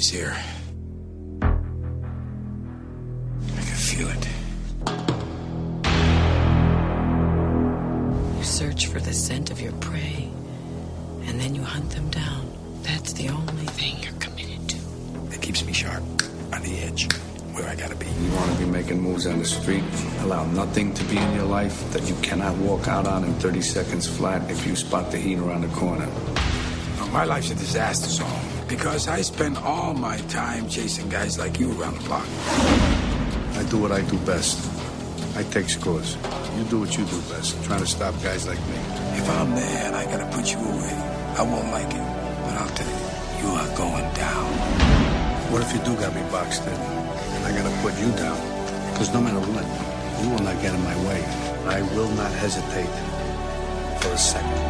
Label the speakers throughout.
Speaker 1: He's here. I can feel it.
Speaker 2: You search for the scent of your prey, and then you hunt them down. That's the only thing you're committed to.
Speaker 1: It keeps me sharp, on the edge, where I gotta be.
Speaker 3: You want to be making moves on the street? Allow nothing to be in your life that you cannot walk out on in 30 seconds flat if you spot the heat around the corner.
Speaker 1: My life's a disaster zone because I spend all my time chasing guys like you around the block.
Speaker 3: I do what I do best. I take scores. You do what you do best, trying to stop guys like me.
Speaker 1: If I'm there and I gotta put you away, I won't like it. But I'll tell you, you are going down.
Speaker 3: What if you do got me boxed in? And I gotta put you down? Because no matter what, you will not get in my way. I will not hesitate for a second.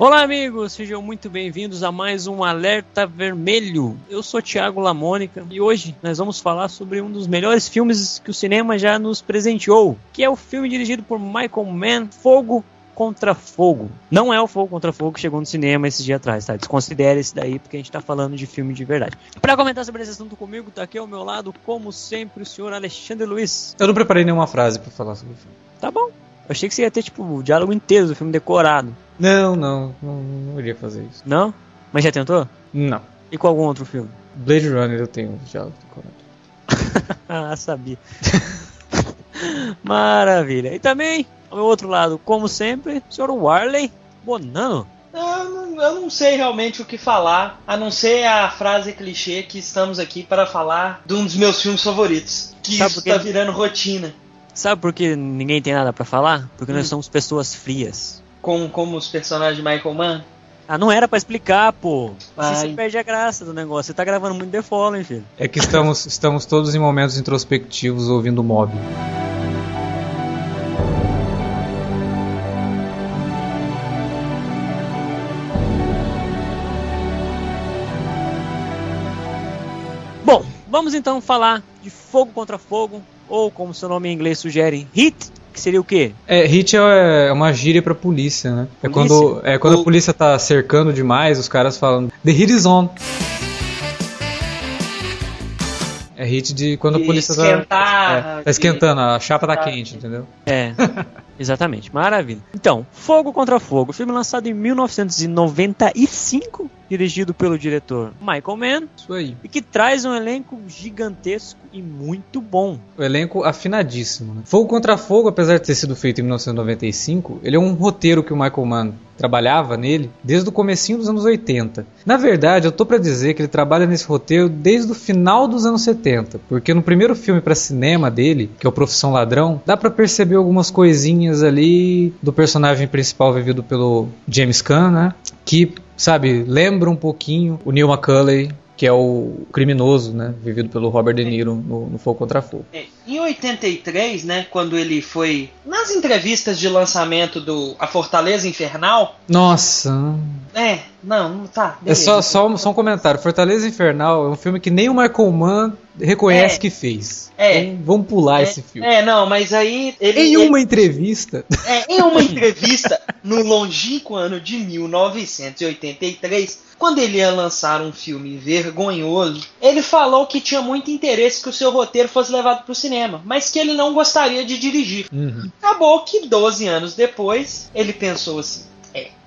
Speaker 4: Olá, amigos, sejam muito bem-vindos a mais um Alerta Vermelho. Eu sou Thiago Lamônica e hoje nós vamos falar sobre um dos melhores filmes que o cinema já nos presenteou, que é o filme dirigido por Michael Mann, Fogo contra Fogo. Não é o Fogo contra Fogo que chegou no cinema esses dias atrás, tá? Desconsidere esse daí porque a gente tá falando de filme de verdade. Para comentar sobre esse assunto comigo, tá aqui ao meu lado, como sempre, o senhor Alexandre Luiz.
Speaker 5: Eu não preparei nenhuma frase pra falar sobre o filme.
Speaker 4: Tá bom. Eu achei que você ia ter, tipo, o diálogo inteiro do filme decorado.
Speaker 5: Não, não, não, não iria fazer isso.
Speaker 4: Não? Mas já tentou?
Speaker 5: Não.
Speaker 4: E com algum outro filme?
Speaker 5: Blade Runner eu tenho já decorado.
Speaker 4: ah, sabia. Maravilha. E também, ao meu outro lado, como sempre, o senhor Warley Bonano.
Speaker 6: Eu não, eu não sei realmente o que falar, a não ser a frase clichê que estamos aqui para falar de um dos meus filmes favoritos. Que
Speaker 4: Sabe
Speaker 6: isso tá virando rotina.
Speaker 4: Sabe por que ninguém tem nada pra falar? Porque nós
Speaker 6: Hum.
Speaker 4: somos pessoas frias.
Speaker 6: Com, como os personagens de Michael Mann.
Speaker 4: Ah, não era pra explicar, pô.
Speaker 6: Ai.
Speaker 4: você perde a graça do negócio. Você tá gravando muito The Fallen, filho.
Speaker 5: É que estamos, estamos todos em momentos introspectivos ouvindo Mob.
Speaker 4: Bom, vamos então falar de Fogo contra Fogo, ou como seu nome em inglês sugere, Hit, que seria o quê?
Speaker 5: É, hit é é uma gíria pra polícia, né? É
Speaker 4: Polícia?
Speaker 5: quando, é quando
Speaker 6: O-
Speaker 5: a polícia tá cercando demais, os caras falam The hit is on. É hit de quando a polícia
Speaker 6: esquentar,
Speaker 5: tá, é, tá esquentando, a chapa tá
Speaker 6: Tá.
Speaker 5: quente, entendeu?
Speaker 4: É, exatamente, maravilha. Então, Fogo contra Fogo, filme lançado em 1995, dirigido pelo diretor Michael Mann,
Speaker 5: Isso aí.
Speaker 4: e que traz um elenco gigantesco e muito bom.
Speaker 5: O elenco afinadíssimo. Né? Fogo contra Fogo, apesar de ter sido feito em 1995, ele é um roteiro que o Michael Mann trabalhava nele desde o comecinho dos anos 80. Na verdade, eu tô pra dizer que ele trabalha nesse roteiro desde o final dos anos 70, porque no primeiro filme pra cinema dele, que é o Profissão Ladrão, dá pra perceber algumas coisinhas ali do personagem principal vivido pelo James Caan, né? Que, sabe, lembra um pouquinho o Neil McCulley, que é o criminoso, né? Vivido pelo Robert De Niro no, no Fogo contra Fogo.
Speaker 6: É, Em 83, né, quando ele foi nas entrevistas de lançamento do A Fortaleza Infernal,
Speaker 5: Nossa,
Speaker 6: é, não, tá.
Speaker 5: é
Speaker 6: beleza.
Speaker 5: só, só, um, só um comentário. Fortaleza Infernal é um filme que nem o Michael Mann reconhece
Speaker 6: É.
Speaker 5: que fez.
Speaker 6: É.
Speaker 5: Então, vamos pular
Speaker 6: é,
Speaker 5: esse filme.
Speaker 6: É, não, mas aí ele,
Speaker 5: Em
Speaker 6: ele-
Speaker 5: uma entrevista,
Speaker 6: É, em uma entrevista no longínquo ano de 1983, quando ele ia lançar um filme vergonhoso, ele falou que tinha muito interesse que o seu roteiro fosse levado para o cinema, mas que ele não gostaria de dirigir.
Speaker 5: Uhum.
Speaker 6: Acabou que 12 anos depois, ele pensou assim: é,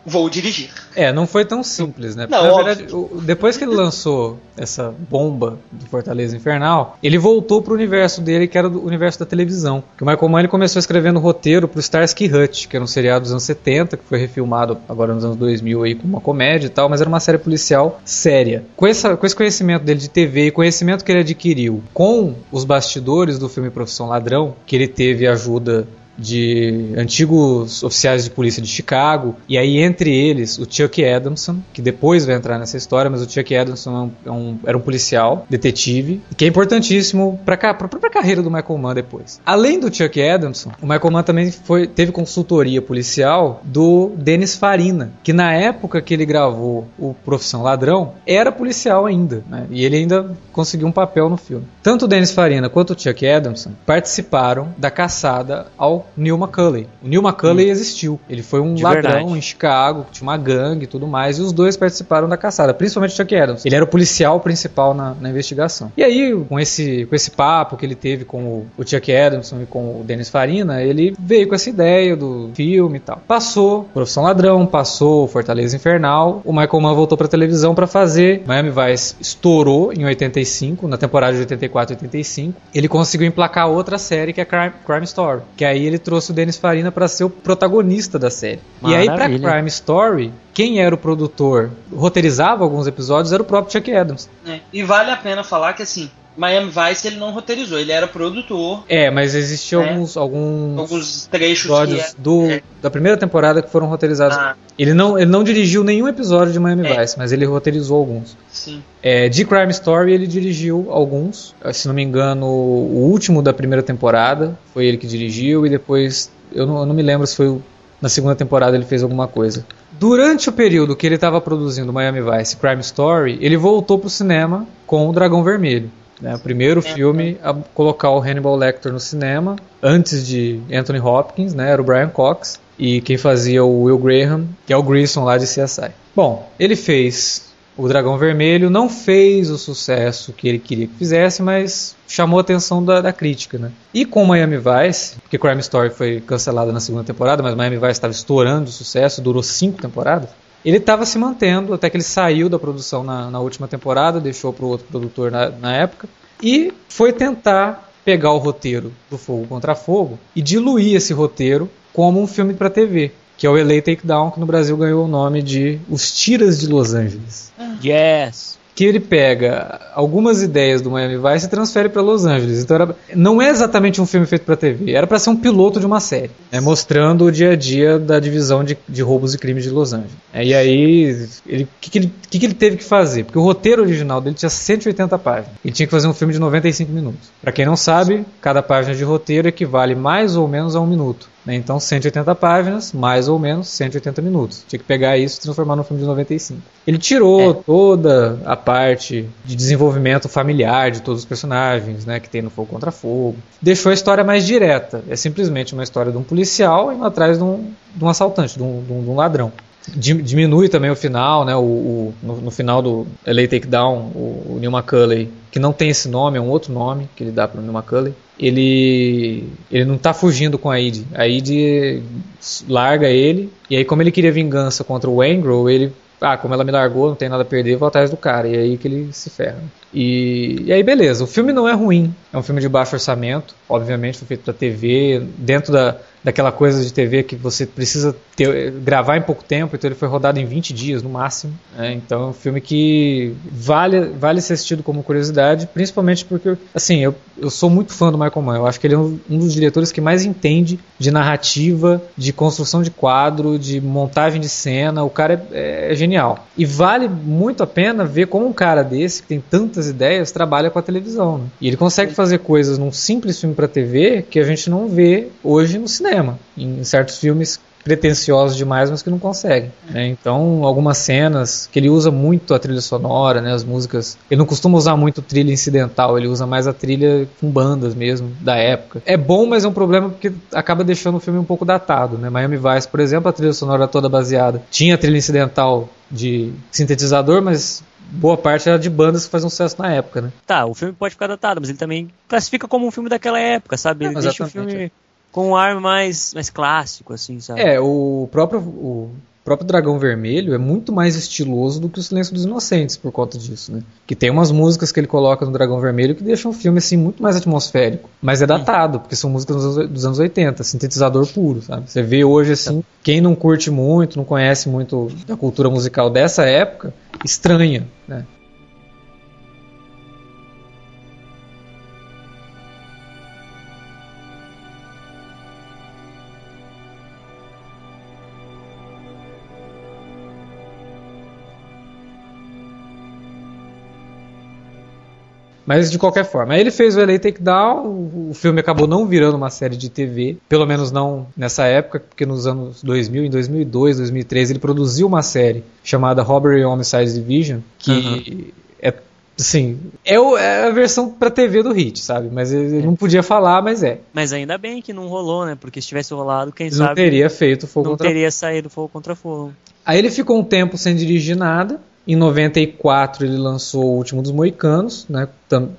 Speaker 6: vou dirigir.
Speaker 5: é, não foi tão simples, né?
Speaker 6: Não,
Speaker 5: na
Speaker 6: óbvio.
Speaker 5: verdade, o- depois que ele lançou essa bomba do Fortaleza Infernal, ele voltou pro universo dele, que era do universo da televisão. Que o Michael Mann ele começou escrevendo roteiro pro Starsky Hutch, que era um seriado dos anos 70, que foi refilmado agora nos anos 2000 aí com uma comédia e tal, mas era uma série policial séria. Com, essa, com esse conhecimento dele de TV e conhecimento que ele adquiriu com os bastidores do filme Profissão Ladrão, que ele teve ajuda de antigos oficiais de polícia de Chicago, e aí entre eles o Chuck Adamson, que depois vai entrar nessa história, mas o Chuck Adamson é um- é um- era um policial, detetive, que é importantíssimo para a própria carreira do Michael Mann depois. Além do Chuck Adamson, o Michael Mann também foi, teve consultoria policial do Dennis Farina, que na época que ele gravou o Profissão Ladrão, era policial ainda, né? e ele ainda conseguiu um papel no filme. Tanto o Dennis Farina quanto o Chuck Adamson participaram da caçada ao Neil McCulley. O Neil McCulley existiu. Ele foi um
Speaker 4: De
Speaker 5: ladrão
Speaker 4: verdade.
Speaker 5: em Chicago, tinha uma gangue e tudo mais, e os dois participaram da caçada, principalmente o Chuck Adams. Ele era o policial principal na, na investigação. E aí, com esse, com esse papo que ele teve com o, o Chuck Adamson e com o Dennis Farina, ele veio com essa ideia do filme e tal. Passou Profissão Ladrão, passou Fortaleza Infernal, o Michael Mann voltou pra televisão pra fazer. Miami Vice estourou em 85, na temporada de 84 e 85. Ele conseguiu emplacar outra série que é Crime, Crime Story, que aí ele trouxe o Dennis Farina pra ser o protagonista da série. E aí pra
Speaker 4: Maravilha.
Speaker 5: Crime Story, quem era o produtor, roteirizava alguns episódios, era o próprio Chuck Adams.
Speaker 6: É, E vale a pena falar que assim, Miami Vice ele não roteirizou, ele era produtor,
Speaker 5: É, mas existiam
Speaker 6: É.
Speaker 5: alguns, alguns
Speaker 6: alguns trechos
Speaker 5: episódios
Speaker 6: que
Speaker 5: do,
Speaker 6: é-
Speaker 5: da primeira temporada que foram roteirizados.
Speaker 6: Ah.
Speaker 5: Ele, não, ele não dirigiu nenhum episódio de Miami
Speaker 6: É.
Speaker 5: Vice, mas ele roteirizou alguns.
Speaker 6: sim.
Speaker 5: É, de Crime Story ele dirigiu alguns, se não me engano, o último da primeira temporada foi ele que dirigiu e depois eu não, eu não me lembro se foi o- na segunda temporada ele fez alguma coisa. Durante o período que ele estava produzindo Miami Vice Crime Story, ele voltou para o cinema com o Dragão Vermelho. Né? O primeiro filme a colocar o Hannibal Lecter no cinema, antes de Anthony Hopkins, né? era o Brian Cox, e quem fazia o Will Graham, que é o Grissom lá de CSI. Bom, ele fez o Dragão Vermelho, não fez o sucesso que ele queria que fizesse, mas chamou a atenção da, da crítica. Né? E com Miami Vice, porque Crime Story foi cancelada na segunda temporada, mas Miami Vice estava estourando de sucesso, durou cinco temporadas, ele estava se mantendo até que ele saiu da produção na, na última temporada, deixou para o outro produtor na, na época, e foi tentar pegar o roteiro do Fogo contra Fogo e diluir esse roteiro como um filme para TV, que é o LA Takedown, que no Brasil ganhou o nome de Os Tiras de Los Angeles.
Speaker 4: Yes.
Speaker 5: Que ele pega algumas ideias do Miami Vice e transfere para Los Angeles. Então era- não é exatamente um filme feito para TV, era para ser um piloto de uma série, né, mostrando o dia a dia da divisão de, de roubos e crimes de Los Angeles. É, e aí, o que, que ele, que que ele teve que fazer? Porque o roteiro original dele tinha 180 páginas. Ele tinha que fazer um filme de 95 minutos. Para quem não sabe, cada página de roteiro equivale mais ou menos a um minuto. Né? Então, 180 páginas, mais ou menos 180 minutos. Tinha que pegar isso e transformar num filme de 95. Ele tirou
Speaker 6: É.
Speaker 5: toda a parte de desenvolvimento familiar de todos os personagens, né, que tem no Fogo Contra Fogo. Deixou a história mais direta. É simplesmente uma história de um policial indo atrás de um, de um assaltante, de um, de um- ladrão. Di- Diminui também o final, né? O, o- no, no final do LA Takedown, o, o Neil McCulley, que não tem esse nome, é um outro nome que ele dá para o Neil McCulley, ele, ele não tá fugindo com a Id. A Id larga ele, e aí como ele queria vingança contra o Wangro, ele ah, como ela me largou, não tem nada a perder, vou atrás do cara. E é aí que ele se ferra. E, e aí, beleza. O filme não é ruim. É um filme de baixo orçamento. Obviamente, foi feito pra TV. Dentro da, daquela coisa de TV que você precisa ter- gravar em pouco tempo. Então, ele foi rodado em 20 dias, no máximo. né? Então, é um filme que vale, vale ser assistido como curiosidade. Principalmente porque, assim, eu, eu sou muito fã do Michael Mann. Eu acho que ele é um, um dos diretores que mais entende de narrativa, de construção de quadro, de montagem de cena. O cara é, é genial. E vale muito a pena ver como um cara desse, que tem tantas ideias, trabalha com a televisão. né? E ele consegue fazer coisas num simples filme para TV que a gente não vê hoje no cinema. Em certos filmes pretensiosos demais, mas que não conseguem. né? Então, algumas cenas que ele usa muito a trilha sonora, né, as músicas. Ele não costuma usar muito trilha incidental, ele usa mais a trilha com bandas mesmo da época. É bom, mas é um problema porque acaba deixando o filme um pouco datado. Né? Miami Vice, por exemplo, a trilha sonora toda baseada. Tinha trilha incidental de sintetizador, mas boa parte era de bandas que faziam sucesso na época, né?
Speaker 4: Tá, o filme pode ficar datado, mas ele também classifica como um filme daquela época, sabe? Ele
Speaker 5: Não,
Speaker 4: deixa o filme com um ar mais, mais clássico, assim, sabe?
Speaker 5: É, o próprio, o próprio Dragão Vermelho é muito mais estiloso do que o Silêncio dos Inocentes por conta disso, né? Que tem umas músicas que ele coloca no Dragão Vermelho que deixam o filme assim muito mais atmosférico, mas é datado, porque são músicas dos anos- dos anos 80, sintetizador puro, sabe? Você vê hoje assim, quem não curte muito, não conhece muito da cultura musical dessa época, estranha, né? Mas de qualquer forma, aí ele fez o LA Takedown, o o filme acabou não virando uma série de TV, pelo menos não nessa época, porque nos anos 2000, em 2002, 2013, ele produziu uma série chamada Robbery Homicide Division, que é Sim, é, o- é a versão pra TV do Hit, sabe? Mas ele não podia falar, mas é.
Speaker 4: Mas ainda bem que não rolou, né? Porque se tivesse rolado, quem
Speaker 5: não
Speaker 4: sabe
Speaker 5: teria feito Fogo
Speaker 4: não
Speaker 5: contra
Speaker 4: teria saído fogo contra fogo.
Speaker 5: Aí ele ficou um tempo sem dirigir nada. Em 94 ele lançou O Último dos Moicanos, né,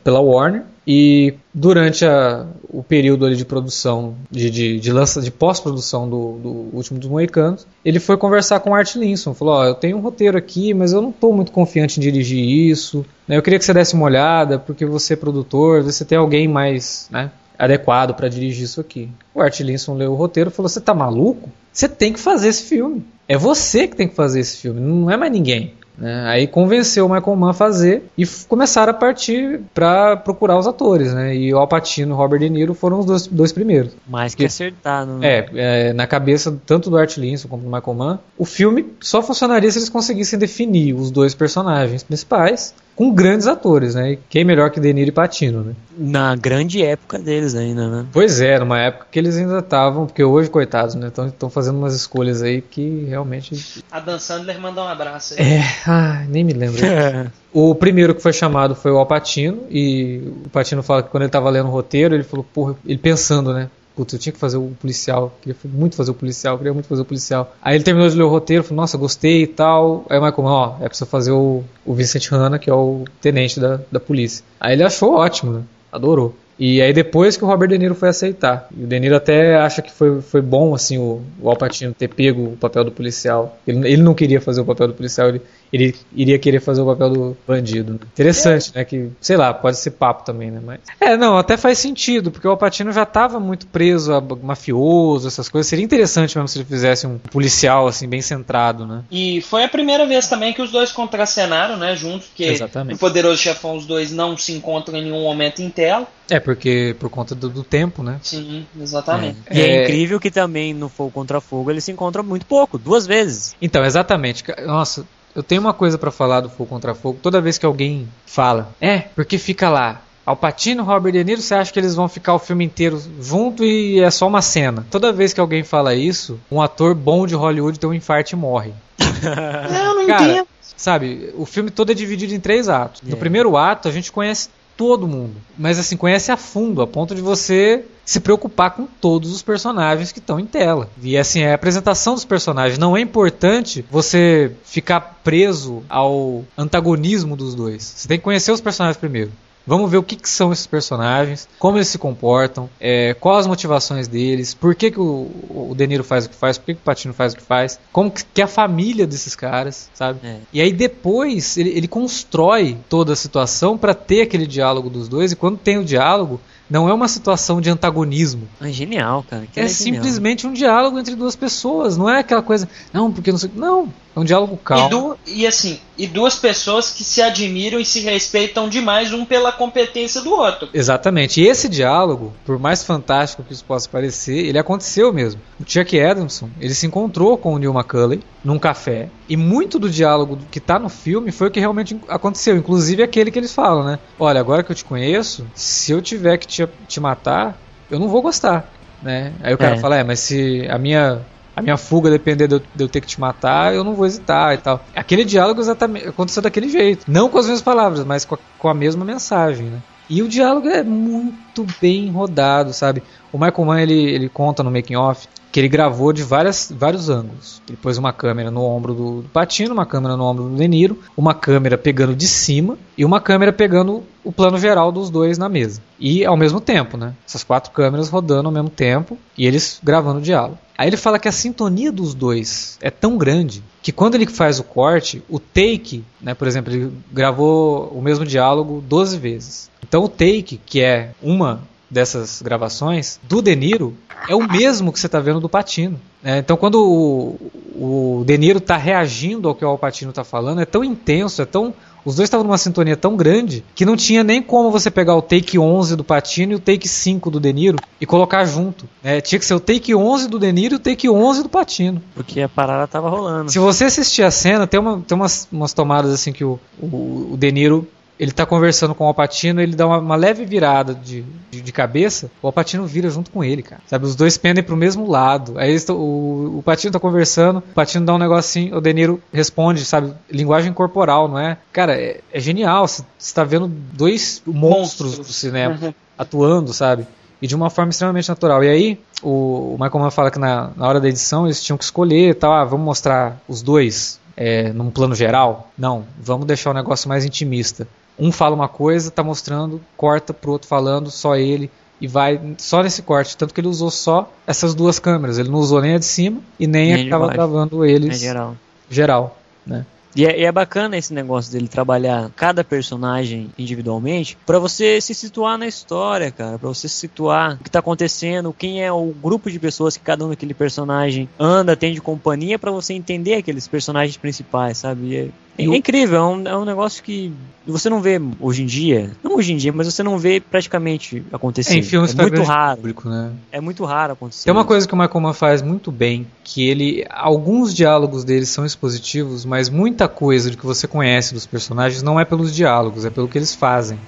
Speaker 5: pela Warner. E durante a- o período ali de produção, de, de, de, de pós-produção do, do Último dos Moicanos, ele foi conversar com o Art Linson. Falou: Ó, eu tenho um roteiro aqui, mas eu não estou muito confiante em dirigir isso. né, Eu queria que você desse uma olhada, porque você é produtor, você tem alguém mais né, adequado para dirigir isso aqui. O Art Linson leu o roteiro e falou: Você tá maluco? Você tem que fazer esse filme. É você que tem que fazer esse filme, não é mais ninguém. Né? Aí convenceu o Michael Mann a fazer e começaram a partir para procurar os atores, né? E o Al Pacino e o Robert De Niro foram os dois, dois primeiros.
Speaker 4: Mais que
Speaker 5: Que-
Speaker 4: acertado. né?
Speaker 5: É, é, na cabeça tanto do Art Linson como do Michael Mann, o filme só funcionaria se eles conseguissem definir os dois personagens principais com grandes atores, né? E quem melhor que De Niro e Pacino, né?
Speaker 4: Na grande época deles ainda, né?
Speaker 5: Pois é, numa época que eles ainda estavam, porque hoje, coitados, né? Estão fazendo umas escolhas aí que realmente.
Speaker 6: A Dan Sandler mandou um abraço aí.
Speaker 5: É, ai, nem me lembro. O primeiro que foi chamado foi o Alpatino, e o Patino fala que quando ele estava lendo o roteiro, ele falou, porra, ele pensando, né? Putz, eu tinha que fazer o policial, queria muito fazer o policial, queria muito fazer o policial. Aí ele terminou de ler o roteiro, falou, nossa, gostei e tal. Aí o Michael, ó, é você fazer o, o Vincent Hanna, que é o tenente da, da polícia. Aí ele achou ótimo, né? Adorou. E aí depois que o Robert De Niro foi aceitar. E o De Niro até acha que foi, foi bom, assim, o, o Al Pacino ter pego o papel do policial. Ele, ele não queria fazer o papel do policial, ele, ele iria querer fazer o papel do bandido. Interessante, né? Que, sei lá, pode ser papo também, né? Mas... É, não, até faz sentido, porque o Al Pacino já estava muito preso a mafioso, essas coisas. Seria interessante mesmo se ele fizesse um policial, assim, bem centrado, né?
Speaker 6: E foi a primeira vez também que os dois contracenaram, né, juntos, porque
Speaker 5: Exatamente.
Speaker 6: no Poderoso Chefão os dois não se encontram em nenhum momento em tela.
Speaker 5: É, porque por conta do, do tempo, né?
Speaker 6: Sim, exatamente.
Speaker 4: E é,
Speaker 5: É.
Speaker 4: incrível que também no Fogo contra Fogo eles se encontram muito pouco, duas vezes.
Speaker 5: Então, exatamente. Nossa, eu tenho uma coisa pra falar do Fogo contra Fogo. Toda vez que alguém fala, é, porque fica lá. Alpatino, Robert De Niro, você acha que eles vão ficar o filme inteiro junto e é só uma cena? Toda vez que alguém fala isso, um ator bom de Hollywood tem um infarto e morre.
Speaker 6: Eu não
Speaker 5: Cara,
Speaker 6: entendo.
Speaker 5: Sabe, o filme todo é dividido em três atos. No
Speaker 4: É.
Speaker 5: primeiro ato, a gente conhece todo mundo. Mas assim, conhece a fundo, a ponto de você se preocupar com todos os personagens que estão em tela. E assim, é a apresentação dos personagens. Não é importante você ficar preso ao antagonismo dos dois. Você tem que conhecer os personagens primeiro. Vamos ver o que, que são esses personagens, como eles se comportam, é, quais as motivações deles, por que, que o, o De Niro faz o que faz, por que, que o Patino faz o que faz, como que, que é a família desses caras, sabe?
Speaker 4: É.
Speaker 5: E aí depois ele, ele constrói toda a situação para ter aquele diálogo dos dois, e quando tem o diálogo, não é uma situação de antagonismo.
Speaker 4: É genial, cara. que
Speaker 5: É
Speaker 4: genial.
Speaker 5: simplesmente um diálogo entre duas pessoas. Não é aquela coisa, não, porque não sei. Não, é um diálogo
Speaker 6: E,
Speaker 5: calmo.
Speaker 6: du- e assim, e duas pessoas que se admiram e se respeitam demais um pela competência do outro.
Speaker 5: Exatamente. E esse diálogo, por mais fantástico que isso possa parecer, ele aconteceu mesmo. O Chuck Adamson, ele se encontrou com o Neil McCulley num café, e muito do diálogo que tá no filme foi o que realmente aconteceu, inclusive aquele que eles falam, né? Olha, agora que eu te conheço, se eu tiver que te, te matar, eu não vou gostar, né? Aí o cara
Speaker 4: É.
Speaker 5: fala, é, mas se a minha a minha fuga depender de eu, de eu ter que te matar, eu não vou hesitar e tal. Aquele diálogo exatamente aconteceu daquele jeito. Não com as mesmas palavras, mas com a, com a mesma mensagem, né? E o diálogo é muito bem rodado, sabe? O Michael Mann, ele, ele conta no making off que ele gravou de várias, vários ângulos. Ele pôs uma câmera no ombro do, do Patino, uma câmera no ombro do De Niro, uma câmera pegando de cima e uma câmera pegando o plano geral dos dois na mesa. E ao mesmo tempo, né? Essas quatro câmeras rodando ao mesmo tempo e eles gravando o diálogo. Aí ele fala que a sintonia dos dois é tão grande que quando ele faz o corte, o take, né, por exemplo, ele gravou o mesmo diálogo 12 vezes. Então o take, que é uma dessas gravações, do De Niro, é o mesmo que você está vendo do Patino. né? então quando o, o De Niro está reagindo ao que o Al Pacino está falando, é tão intenso, é tão os dois estavam numa sintonia tão grande que não tinha nem como você pegar o take 11 do Patino e o take 5 do De Niro e colocar junto. né? tinha que ser o take 11 do De Niro e o take 11 do Patino.
Speaker 4: Porque a parada tava rolando.
Speaker 5: Se você assistir a cena, tem, uma, tem umas, umas tomadas assim que o, o, o De Niro ele tá conversando com o Alpatino, ele dá uma, uma leve virada de, de, de, cabeça, o Alpatino vira junto com ele, cara. Sabe, os dois pendem pro mesmo lado. Aí tão, o, o Patino tá conversando, o Patino dá um negocinho, o De Niro responde, sabe, linguagem corporal, não é? Cara, é, é genial, você tá vendo dois monstros, monstros. do cinema uhum. atuando, sabe? E de uma forma extremamente natural. E aí, o, o Michael Mann fala que na, na hora da edição eles tinham que escolher, tal, ah, vamos mostrar os dois é, num plano geral. Não, vamos deixar o negócio mais intimista. Um fala uma coisa, tá mostrando, corta pro outro falando, só ele, e vai só nesse corte. Tanto que ele usou só essas duas câmeras. Ele não usou nem a de cima e nem, nem a que estava gravando eles.
Speaker 4: É geral.
Speaker 5: Geral, né?
Speaker 4: E é, e é, bacana esse negócio dele trabalhar cada personagem individualmente para você se situar na história, cara, para você se situar o que tá acontecendo, quem é o grupo de pessoas que cada um daquele personagem anda, tem de companhia para você entender aqueles personagens principais, sabe? É, é, incrível, é um, é um negócio que você não vê hoje em dia, não hoje em dia, mas você não vê praticamente acontecer. É,
Speaker 5: em filmes
Speaker 4: é muito raro.
Speaker 5: Público, né?
Speaker 4: É muito raro acontecer.
Speaker 5: Tem uma coisa que o Michael Mann faz muito bem, que ele alguns diálogos dele são expositivos, mas muita coisa de que você conhece dos personagens não é pelos diálogos, é pelo que eles fazem.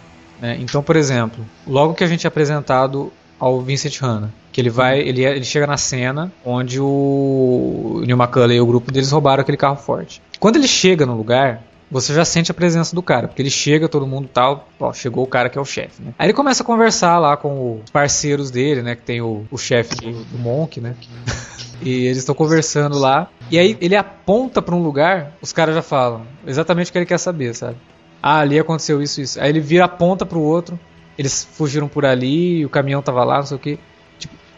Speaker 5: Né? Então, por exemplo, logo que a gente é apresentado ao Vincent Hanna, que ele vai, ele, é, ele chega na cena onde o Neil McCulley e o grupo deles roubaram aquele carro forte. Quando ele chega no lugar, você já sente a presença do cara, porque ele chega, todo mundo tal, ó, chegou o cara que é o chefe, né? Aí ele começa a conversar lá com os parceiros dele, né, que tem o, o chefe do, do Monk, né? E eles estão conversando lá. E aí ele aponta para um lugar, os caras já falam exatamente o que ele quer saber, sabe? Ah, ali aconteceu isso, isso. Aí ele vira a ponta pro outro. Eles fugiram por ali, o caminhão tava lá, não sei o que.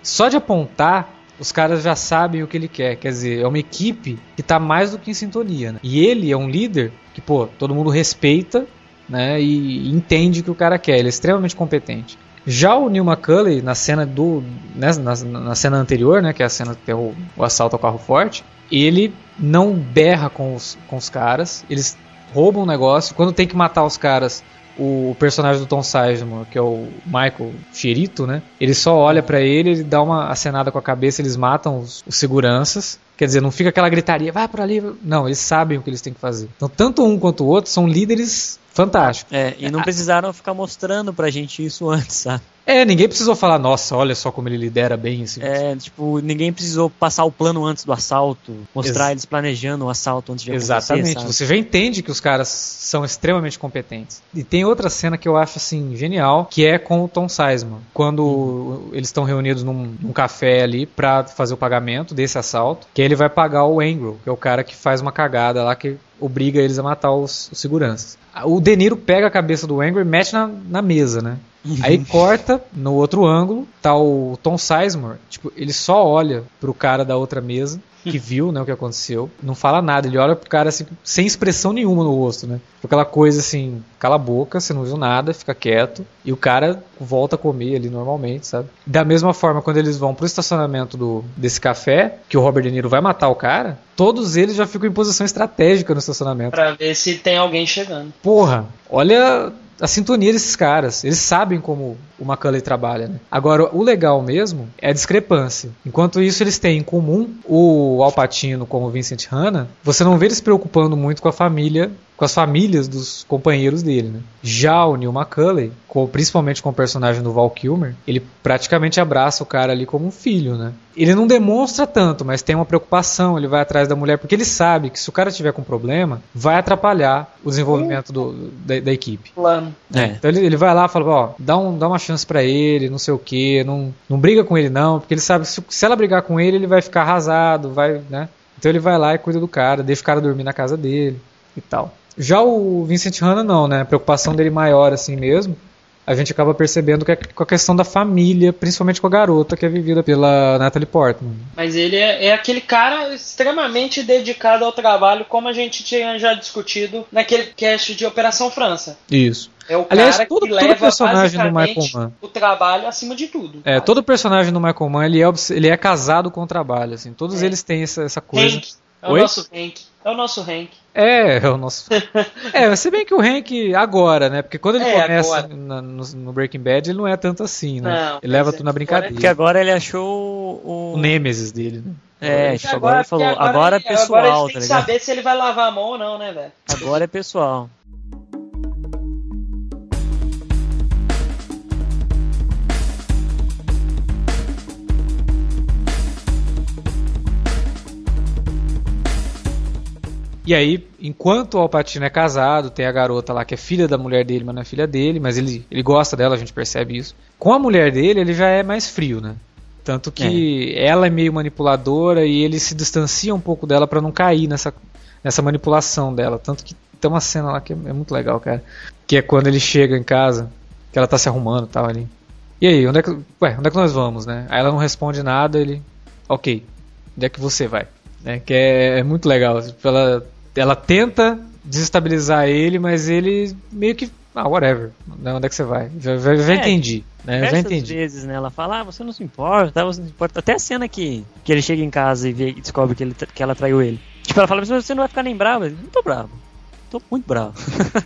Speaker 5: Só de apontar, os caras já sabem o que ele quer. Quer dizer, é uma equipe que está mais do que em sintonia. Né? E ele é um líder que, pô, todo mundo respeita né, e entende o que o cara quer. Ele é extremamente competente. Já o Neil McCulley, na cena do. Né, na, na, cena anterior, né, que é a cena que tem o, o assalto ao carro forte, ele não berra com os, com os caras, eles roubam o negócio. Quando tem que matar os caras, o personagem do Tom Sizemore, que é o Michael Chirito, né? Ele só olha para ele, ele dá uma acenada com a cabeça, eles matam os, os seguranças. Quer dizer, não fica aquela gritaria, vai por ali. Não, eles sabem o que eles têm que fazer. Então, tanto um quanto o outro são líderes fantásticos.
Speaker 4: É, e não precisaram ficar mostrando pra gente isso antes, sabe?
Speaker 5: É, ninguém precisou falar, nossa, olha só como ele lidera bem esse.
Speaker 4: É, tipo, ninguém precisou passar o plano antes do assalto, mostrar Ex eles planejando o assalto antes de
Speaker 5: Exatamente,
Speaker 4: acontecer,
Speaker 5: você já entende que os caras são extremamente competentes. E tem outra cena que eu acho, assim, genial, que é com o Tom Sizemore. Quando uhum. eles estão reunidos num, num, café ali pra fazer o pagamento desse assalto, que ele vai pagar o Angro, que é o cara que faz uma cagada lá que obriga eles a matar os, os seguranças. O De Niro pega a cabeça do Angry e mete na, na mesa, né? Aí corta no outro ângulo, tá o Tom Sizemore, tipo, ele só olha pro cara da outra mesa que viu, né, o que aconteceu, não fala nada, ele olha pro cara assim, sem expressão nenhuma no rosto, né? Aquela coisa assim, cala a boca, você não viu nada, fica quieto, e o cara volta a comer ali normalmente, sabe? Da mesma forma, quando eles vão pro estacionamento do, desse café, que o Robert De Niro vai matar o cara, todos eles já ficam em posição estratégica no estacionamento.
Speaker 6: Pra ver se tem alguém chegando.
Speaker 5: Porra, olha a sintonia desses caras. Eles sabem como o Macaulay trabalha. Né? Agora, o legal mesmo é a discrepância. Enquanto isso, eles têm em comum o Alpatino com o Vincent Hanna, você não vê eles se preocupando muito com a família com as famílias dos companheiros dele, né? Já o Neil McCulley, com, principalmente com o personagem do Val Kilmer, ele praticamente abraça o cara ali como um filho, né? Ele não demonstra tanto, mas tem uma preocupação, ele vai atrás da mulher, porque ele sabe que se o cara tiver com problema, vai atrapalhar o desenvolvimento do, da, da, equipe.
Speaker 6: Plano.
Speaker 5: É. Então ele, ele vai lá e fala, ó, dá, um, dá uma chance para ele, não sei o que, não, não briga com ele não, porque ele sabe que se, se ela brigar com ele, ele vai ficar arrasado, vai, né? Então ele vai lá e cuida do cara, deixa o cara dormir na casa dele e tal. Já o Vincent Hanna não, né? A preocupação dele maior assim mesmo. A gente acaba percebendo que é com a questão da família, principalmente com a garota que é vivida pela Natalie Portman.
Speaker 6: Mas ele é, é aquele cara extremamente dedicado ao trabalho, como a gente tinha já discutido naquele cast de Operação França.
Speaker 5: Isso.
Speaker 6: É o Aliás, cara todo, que todo leva personagem do Michael Mann. o trabalho acima de tudo.
Speaker 5: É, todo personagem do Michael Mann, ele é, ele é casado com o trabalho, assim. Todos é. eles têm essa, essa coisa.
Speaker 6: Hank. É o Oi? nosso Hank. É o nosso Hank.
Speaker 5: É, é o nosso. é, se bem que o Hank agora, né? Porque quando ele é, começa na, no, no, Breaking Bad, ele não é tanto assim, né? Não, ele leva é, tudo na brincadeira.
Speaker 4: Porque agora ele achou
Speaker 5: o. O Nemesis dele, né?
Speaker 4: É, agora, agora ele falou, agora, agora é pessoal, agora
Speaker 6: ele tem tá que saber se ele vai lavar a mão ou não, né, velho?
Speaker 4: Agora é pessoal.
Speaker 5: E aí, enquanto o Alpatino é casado, tem a garota lá que é filha da mulher dele, mas não é filha dele, mas ele, ele gosta dela, a gente percebe isso. Com a mulher dele, ele já é mais frio, né? Tanto que é. ela é meio manipuladora e ele se distancia um pouco dela para não cair nessa, nessa manipulação dela. Tanto que tem uma cena lá que é, é, muito legal, cara. Que é quando ele chega em casa, que ela tá se arrumando e tal ali. E aí, onde é que, ué, onde é que nós vamos, né? Aí ela não responde nada, ele, ok, onde é que você vai? Né? Que é, é muito legal. Tipo, ela, ela tenta desestabilizar ele, mas ele meio que ah, whatever. Né, onde é que você vai? Já, já, já é, entendi. Né? Já entendi.
Speaker 4: vezes, né? Ela fala, ah, você não se importa, você não se importa. Até a cena que, que ele chega em casa e, vê, e descobre que, ele, que ela traiu ele. Tipo, ela fala, mas você não vai ficar nem bravo. Ele, não tô bravo. Tô muito bravo.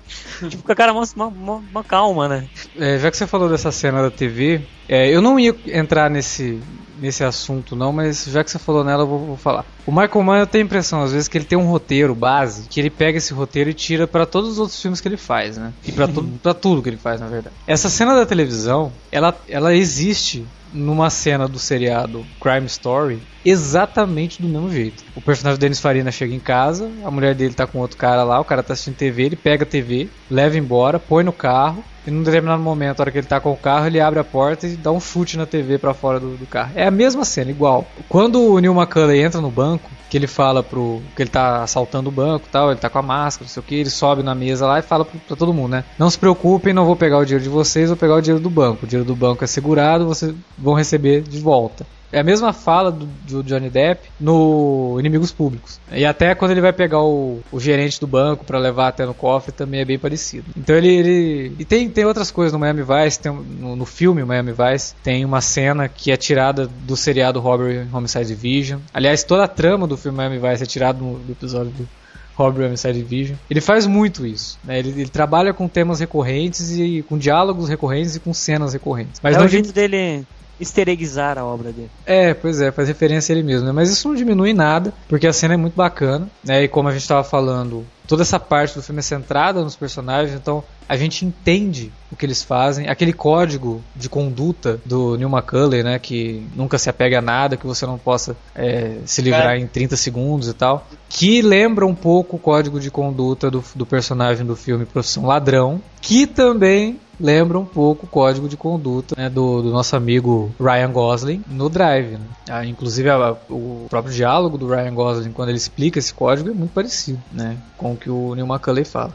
Speaker 4: tipo, com a cara uma calma, né?
Speaker 5: É, já que você falou dessa cena da TV, é, eu não ia entrar nesse, nesse assunto não, mas já que você falou nela, eu vou, vou falar. O Michael Mann, eu tenho a impressão, às vezes, que ele tem um roteiro base, que ele pega esse roteiro e tira para todos os outros filmes que ele faz, né? E para tudo, pra tudo que ele faz, na verdade. Essa cena da televisão, ela, ela existe numa cena do seriado Crime Story exatamente do mesmo jeito. O personagem do Denis Farina chega em casa, a mulher dele tá com outro cara lá, o cara tá assistindo TV, ele pega a TV, leva embora, põe no carro, e num determinado momento, na hora que ele tá com o carro, ele abre a porta e dá um chute na TV para fora do, do, carro. É a mesma cena, igual. Quando o Neil McCulley entra no banco, que ele fala pro. que ele tá assaltando o banco tal, ele tá com a máscara, não sei o que, ele sobe na mesa lá e fala pra todo mundo, né? Não se preocupem, não vou pegar o dinheiro de vocês, vou pegar o dinheiro do banco. O dinheiro do banco é segurado, vocês vão receber de volta. É a mesma fala do, do, Johnny Depp no Inimigos Públicos. E até quando ele vai pegar o, o gerente do banco para levar até no cofre também é bem parecido. Então ele. ele e tem, tem outras coisas no Miami Vice, tem, no, no filme Miami Vice, tem uma cena que é tirada do seriado Robbery Homicide Division. Aliás, toda a trama do filme Miami Vice é tirada do, do episódio do Robbery Homicide Division. Ele faz muito isso. Né? Ele, ele, trabalha com temas recorrentes e com diálogos recorrentes e com cenas recorrentes.
Speaker 4: Mas é o jeito dele easter eggizar a obra dele.
Speaker 5: É, pois é, faz referência a ele mesmo, né? Mas isso não diminui nada, porque a cena é muito bacana, né? E como a gente estava falando, toda essa parte do filme é centrada nos personagens, então a gente entende o que eles fazem. Aquele código de conduta do Neil McCulley, né, que nunca se apega a nada, que você não possa é, se livrar é. em 30 segundos e tal, que lembra um pouco o código de conduta do, do personagem do filme Profissão Ladrão, que também lembra um pouco o código de conduta né, do, do, nosso amigo Ryan Gosling no Drive. Né? Ah, inclusive a, o próprio diálogo do Ryan Gosling quando ele explica esse código é muito parecido né, com o que o Neil McCulley fala.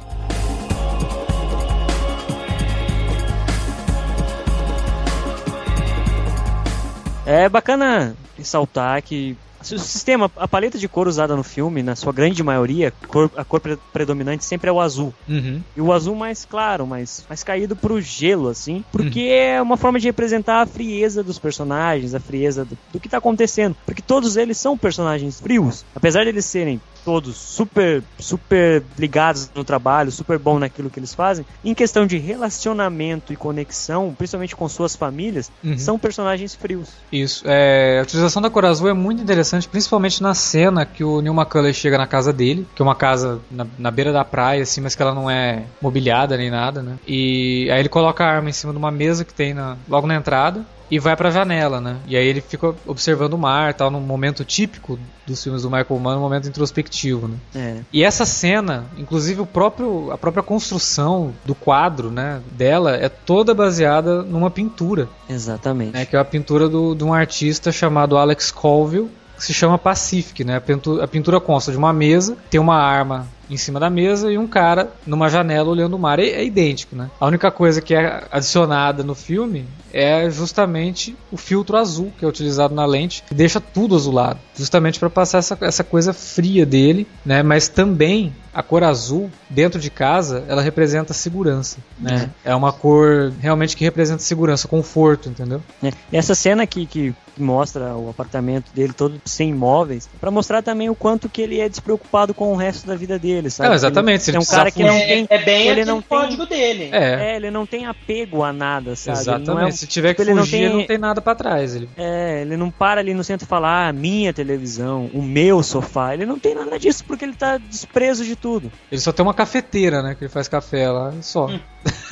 Speaker 4: É bacana ressaltar que o sistema, a paleta de cor usada no filme, na sua grande maioria, cor, a cor predominante sempre é o azul.
Speaker 5: Uhum.
Speaker 4: E o azul mais claro, mais, mais caído pro gelo, assim, porque uhum. é uma forma de representar a frieza dos personagens, a frieza do, do que tá acontecendo. Porque todos eles são personagens frios. Apesar de eles serem todos super, super ligados no trabalho, super bom naquilo que eles fazem, em questão de relacionamento e conexão, principalmente com suas famílias, uhum. são personagens frios.
Speaker 5: Isso. É, a utilização da cor azul é muito interessante, principalmente na cena que o Neil McCulley chega na casa dele, que é uma casa na, na beira da praia, assim, mas que ela não é mobiliada nem nada, né? E aí ele coloca a arma em cima de uma mesa que tem na, logo na entrada e vai para a janela, né? E aí ele fica observando o mar, tal, num momento típico dos filmes do Michael Mann, um momento introspectivo, né?
Speaker 4: É.
Speaker 5: E essa cena, inclusive o próprio a própria construção do quadro, né, dela é toda baseada numa pintura.
Speaker 4: Exatamente.
Speaker 5: Né, que é a pintura do, de um artista chamado Alex Colville, que se chama Pacific, né? A pintura, a pintura consta de uma mesa, tem uma arma em cima da mesa e um cara numa janela olhando o mar. É, é, idêntico, né? A única coisa que é adicionada no filme é justamente o filtro azul que é utilizado na lente, que deixa tudo azulado, justamente para passar essa, essa coisa fria dele, né? Mas também a cor azul dentro de casa ela representa segurança, né? É, é uma cor realmente que representa segurança, conforto, entendeu?
Speaker 4: É. E essa cena aqui que mostra o apartamento dele todo sem imóveis, para mostrar também o quanto que ele é despreocupado com o resto da vida dele sabe?
Speaker 5: Não, exatamente.
Speaker 4: Ele, é um cara que não tem.
Speaker 6: É, bem
Speaker 4: ele não
Speaker 6: tem, código dele.
Speaker 4: É. é. ele não tem apego a nada, sabe?
Speaker 5: Exatamente. É um, Se tiver tipo, que fugir, não tem, não tem, nada para trás. Ele...
Speaker 4: É, ele não para ali no centro e fala, ah, minha televisão, o meu sofá. Ele não tem nada disso porque ele tá desprezo de tudo.
Speaker 5: Ele só tem uma cafeteira, né? Que ele faz café lá, só. Hum.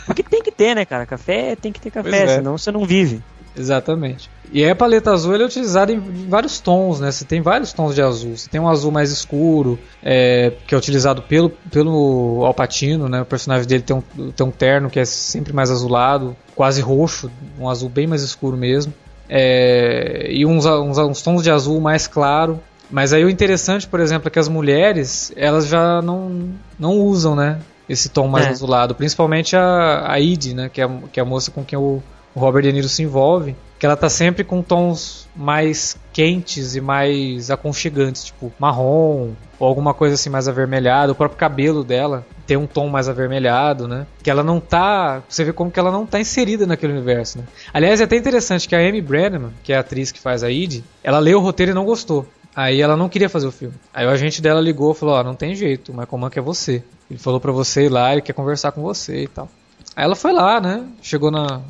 Speaker 4: Porque tem que ter, né, cara? Café tem que ter café, é. senão você não vive.
Speaker 5: Exatamente. E aí a paleta azul é utilizada em vários tons, né? Você tem vários tons de azul. Você tem um azul mais escuro, é, que é utilizado pelo, pelo Alpatino, né? O personagem dele tem um, tem um terno que é sempre mais azulado, quase roxo, um azul bem mais escuro mesmo. É, e uns, uns, uns tons de azul mais claro. Mas aí o interessante, por exemplo, é que as mulheres, elas já não, não usam, né? Esse tom mais é. azulado. Principalmente a, a Id, né? Que é, que é a moça com quem o, o Robert De Niro se envolve, que ela tá sempre com tons mais quentes e mais aconchegantes, tipo marrom ou alguma coisa assim mais avermelhada. O próprio cabelo dela tem um tom mais avermelhado, né? Que ela não tá, você vê como que ela não tá inserida naquele universo, né? Aliás, é até interessante que a Amy Brenneman, que é a atriz que faz a Id, ela leu o roteiro e não gostou. Aí ela não queria fazer o filme. Aí o agente dela ligou e falou: Ó, oh, não tem jeito, o Michael Mann quer você. Ele falou para você ir lá, ele quer conversar com você e tal. Aí ela foi lá, né? Chegou na,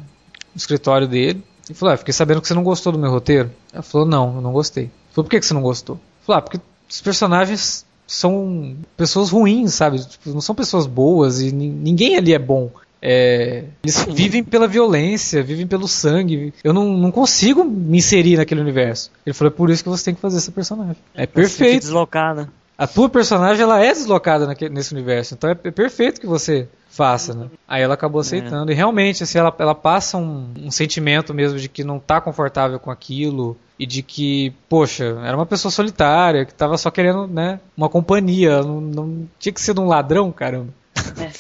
Speaker 5: escritório dele e falou: ah, fiquei sabendo que você não gostou do meu roteiro. Ela falou: não, eu não gostei. Falou: por que, que você não gostou? Falou: ah, porque os personagens são pessoas ruins, sabe? Tipo, não são pessoas boas e ninguém ali é bom. É, eles vivem pela violência, vivem pelo sangue. Eu não, não consigo me inserir naquele universo. Ele falou: é por isso que você tem que fazer esse personagem. É, é perfeito.
Speaker 4: Deslocada.
Speaker 5: A tua personagem ela é deslocada naquele, nesse universo, então é, é perfeito que você faça, né? Aí ela acabou aceitando. É. E realmente, assim, ela, ela passa um, um, sentimento mesmo de que não tá confortável com aquilo. E de que, poxa, era uma pessoa solitária, que tava só querendo, né, uma companhia. Não, não tinha que ser de um ladrão, caramba.
Speaker 4: É.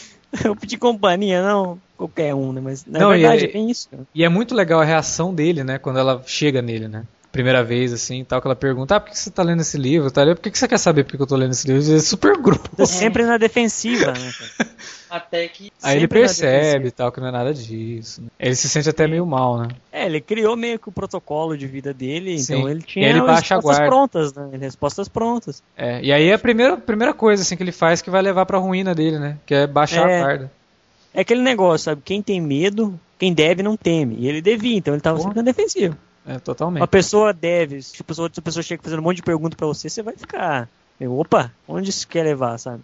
Speaker 4: Eu pedi companhia, não qualquer um, né? Mas na não, verdade é, é isso.
Speaker 5: E é muito legal a reação dele, né? Quando ela chega nele, né? Primeira vez, assim, tal, que ela pergunta, ah, por que você tá lendo esse livro? Tá? Por que você quer saber por que eu tô lendo esse livro? É super grupo.
Speaker 4: É sempre na defensiva, né?
Speaker 6: Até que.
Speaker 5: Aí ele percebe tal, que não é nada disso. Né? Ele se sente até meio mal, né?
Speaker 4: É, ele criou meio que o protocolo de vida dele, Sim. então ele tinha ele respostas prontas, né? Respostas prontas.
Speaker 5: É, e aí a primeira, primeira coisa assim, que ele faz que vai levar pra ruína dele, né? Que é baixar é, a guarda.
Speaker 4: É aquele negócio, sabe? Quem tem medo, quem deve não teme. E ele devia, então ele tava Porra. sempre na defensiva.
Speaker 5: É, totalmente.
Speaker 4: Uma pessoa deve, se a pessoa, se a pessoa chega fazendo um monte de perguntas para você, você vai ficar. Opa, onde isso quer levar, sabe?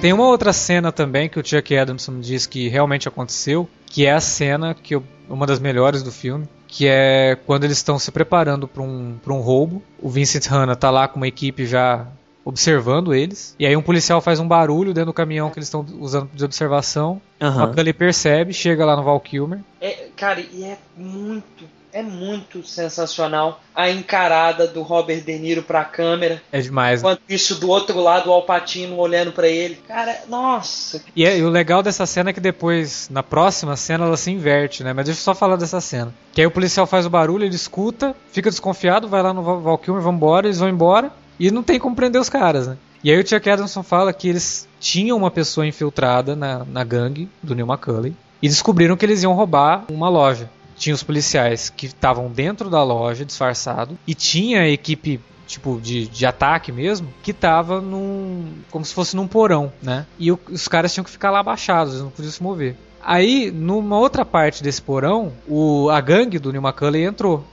Speaker 5: Tem uma outra cena também que o Chuck Adamson diz que realmente aconteceu, que é a cena que eu, uma das melhores do filme, que é quando eles estão se preparando para um, um roubo. O Vincent Hanna tá lá com uma equipe já observando eles. E aí um policial faz um barulho dentro do caminhão que eles estão usando de observação. Uhum. ele percebe, chega lá no Val Kilmer.
Speaker 6: É, cara, e é muito, é muito sensacional a encarada do Robert De Niro pra câmera.
Speaker 5: É demais.
Speaker 6: Enquanto né? isso, do outro lado, o Alpatino olhando para ele. Cara, nossa.
Speaker 5: E, é, e, o legal dessa cena é que depois, na próxima cena, ela se inverte, né? Mas deixa eu só falar dessa cena. Que aí o policial faz o barulho, ele escuta, fica desconfiado, vai lá no Val Kilmer, vão embora, eles vão embora. E não tem como prender os caras, né? E aí o Chuck Adamson fala que eles tinham uma pessoa infiltrada na, na gangue do Neil McCulley e descobriram que eles iam roubar uma loja. Tinha os policiais que estavam dentro da loja, disfarçado, e tinha a equipe tipo de, de ataque mesmo, que tava num. como se fosse num porão, né? E o, os caras tinham que ficar lá abaixados, não podiam se mover. Aí, numa outra parte desse porão, o, a gangue do Neil McCulley entrou.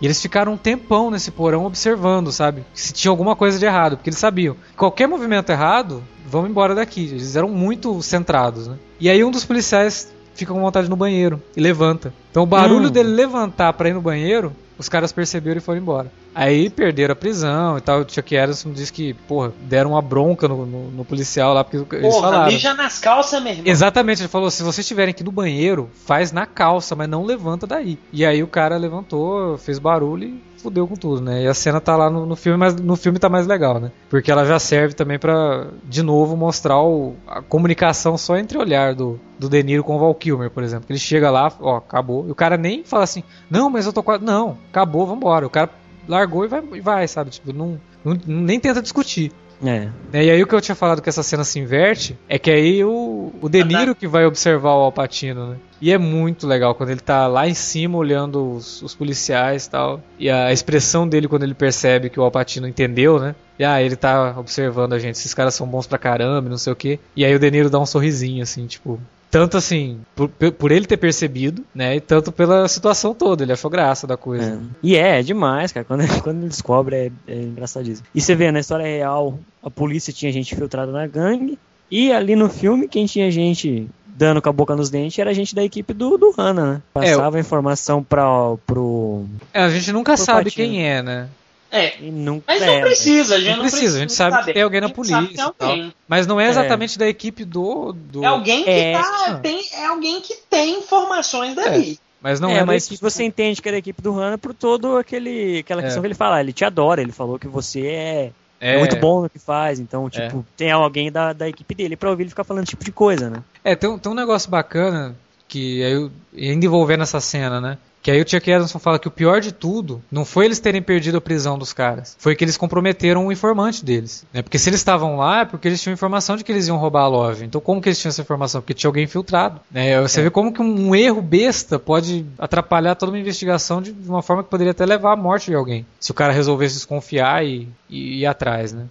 Speaker 5: E eles ficaram um tempão nesse porão observando, sabe? Se tinha alguma coisa de errado, porque eles sabiam. Qualquer movimento errado, vamos embora daqui. Eles eram muito centrados, né? E aí um dos policiais fica com vontade no banheiro e levanta. Então o barulho hum. dele levantar para ir no banheiro os caras perceberam e foram embora. Aí perderam a prisão e tal. O Chuck Harrison disse que, porra, deram uma bronca no, no, no policial lá, porque porra, eles falaram.
Speaker 6: mija nas calças, meu irmão.
Speaker 5: Exatamente, ele falou: se vocês tiverem que ir no banheiro, faz na calça, mas não levanta daí. E aí o cara levantou, fez barulho e fudeu com tudo, né? E a cena tá lá no, no, filme, mas no filme tá mais legal, né? Porque ela já serve também para de novo mostrar o, a comunicação só entre olhar do, do De Niro com o Val Kilmer, por exemplo. Ele chega lá, ó, acabou. E o cara nem fala assim, não, mas eu tô quase. Não, acabou, vambora. O cara largou e vai, e vai sabe? Tipo, não, não, nem tenta discutir. É. é. E aí o que eu tinha falado que essa cena se inverte é que aí o, o De Niro que vai observar o Alpatino, né? E é muito legal quando ele tá lá em cima olhando os, os policiais e tal. E a expressão dele quando ele percebe que o Alpatino entendeu, né? E ah, ele tá observando a gente, esses caras são bons pra caramba, não sei o que. E aí o De Niro dá um sorrisinho, assim, tipo, tanto assim, por, por, ele ter percebido, né? E tanto pela situação toda. Ele achou graça da coisa.
Speaker 4: É. E é, é demais, cara. Quando, quando ele descobre, é, é engraçadíssimo. E você vê, na história real, a polícia tinha gente infiltrada na gangue. E ali no filme, quem tinha gente dando com a boca nos dentes era a gente da equipe do, do Hana, né? Passava a informação pra, pro.
Speaker 5: É, a gente nunca sabe
Speaker 4: Patino.
Speaker 5: quem é, né?
Speaker 6: É,
Speaker 4: E não,
Speaker 6: mas
Speaker 4: é,
Speaker 6: não precisa, a gente
Speaker 5: Não
Speaker 6: não
Speaker 5: precisa, a gente sabe
Speaker 6: saber.
Speaker 5: que tem alguém na polícia e
Speaker 6: alguém.
Speaker 5: Mas não é exatamente da equipe do. do...
Speaker 6: É alguém que
Speaker 4: É.
Speaker 6: tá, tem, é alguém que tem informações dali.
Speaker 5: Mas não
Speaker 4: é,
Speaker 5: é,
Speaker 4: mas
Speaker 5: equipe-
Speaker 4: você entende que era a equipe do Hana por todo aquele aquela
Speaker 5: É.
Speaker 4: questão que ele fala, ele te adora, ele falou que você é,
Speaker 5: é,
Speaker 4: muito bom no que faz, então, tipo, tem alguém da, da equipe dele pra ouvir ele ficar falando esse tipo de coisa, né?
Speaker 5: É, tem, um- tem um negócio bacana que aí eu, ainda envolvendo essa cena, né? Que aí o Chuck Edison fala que o pior de tudo não foi eles terem perdido a prisão dos caras, foi que eles comprometeram o informante deles. Né? Porque se eles estavam lá é porque eles tinham informação de que eles iam roubar a Love. Então como que eles tinham essa informação? Porque tinha alguém infiltrado. Né? Você vê como que um, um erro besta pode atrapalhar toda uma investigação de, de uma forma que poderia até levar à morte de alguém. Se o cara resolvesse desconfiar e, e ir atrás, né?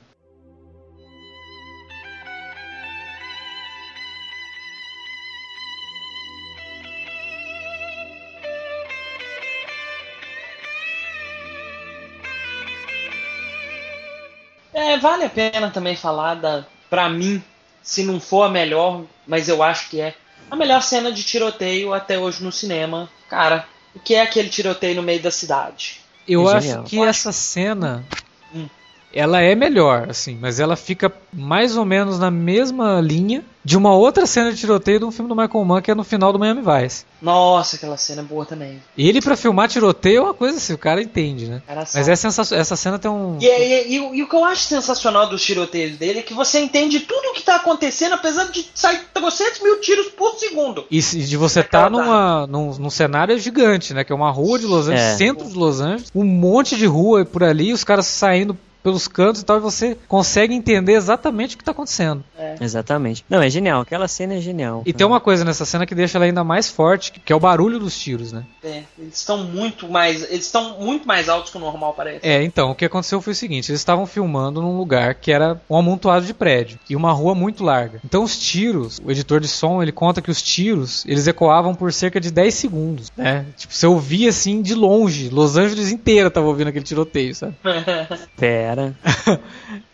Speaker 6: É, vale a pena também falar da, pra mim, se não for a melhor, mas eu acho que é a melhor cena de tiroteio até hoje no cinema. Cara, o que é aquele tiroteio no meio da cidade?
Speaker 5: Eu
Speaker 4: É
Speaker 5: acho
Speaker 4: genial.
Speaker 5: que essa cena
Speaker 6: Hum.
Speaker 5: Ela é melhor, assim, mas ela fica mais ou menos na mesma linha de uma outra cena de tiroteio de um filme do Michael Mann que é no final do Miami Vice.
Speaker 6: Nossa, aquela cena é boa também.
Speaker 5: Ele pra filmar tiroteio é uma coisa assim, o cara entende, né?
Speaker 6: Cara,
Speaker 5: Mas é sensacional, essa cena tem um
Speaker 6: E, e- e o- e o que eu acho sensacional dos tiroteios dele é que você entende tudo o que tá acontecendo, apesar de sair 300 mil tiros por segundo.
Speaker 5: e se- de você tá numa, num, num cenário gigante, né? Que é uma rua de Los Angeles,
Speaker 4: É.
Speaker 5: centro de Los Angeles, um monte de rua por ali, os caras saindo pelos cantos e tal, e você consegue entender exatamente o que tá acontecendo.
Speaker 4: Exatamente. Não, é genial, aquela cena é genial.
Speaker 5: E tem uma coisa nessa cena que deixa ela ainda mais forte, que é o barulho dos tiros, né?
Speaker 6: É, eles estão muito mais. Eles estão muito mais altos que o normal, parece.
Speaker 5: É, então, o que aconteceu foi o seguinte, eles estavam filmando num lugar que era um amontoado de prédio e uma rua muito larga. Então os tiros, o editor de som, ele conta que os tiros, eles ecoavam por cerca de 10 segundos, né? Tipo, você ouvia assim de longe, Los Angeles inteira tava ouvindo aquele tiroteio, sabe?
Speaker 4: Pera.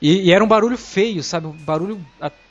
Speaker 5: E, e era um barulho feio, sabe? Um barulho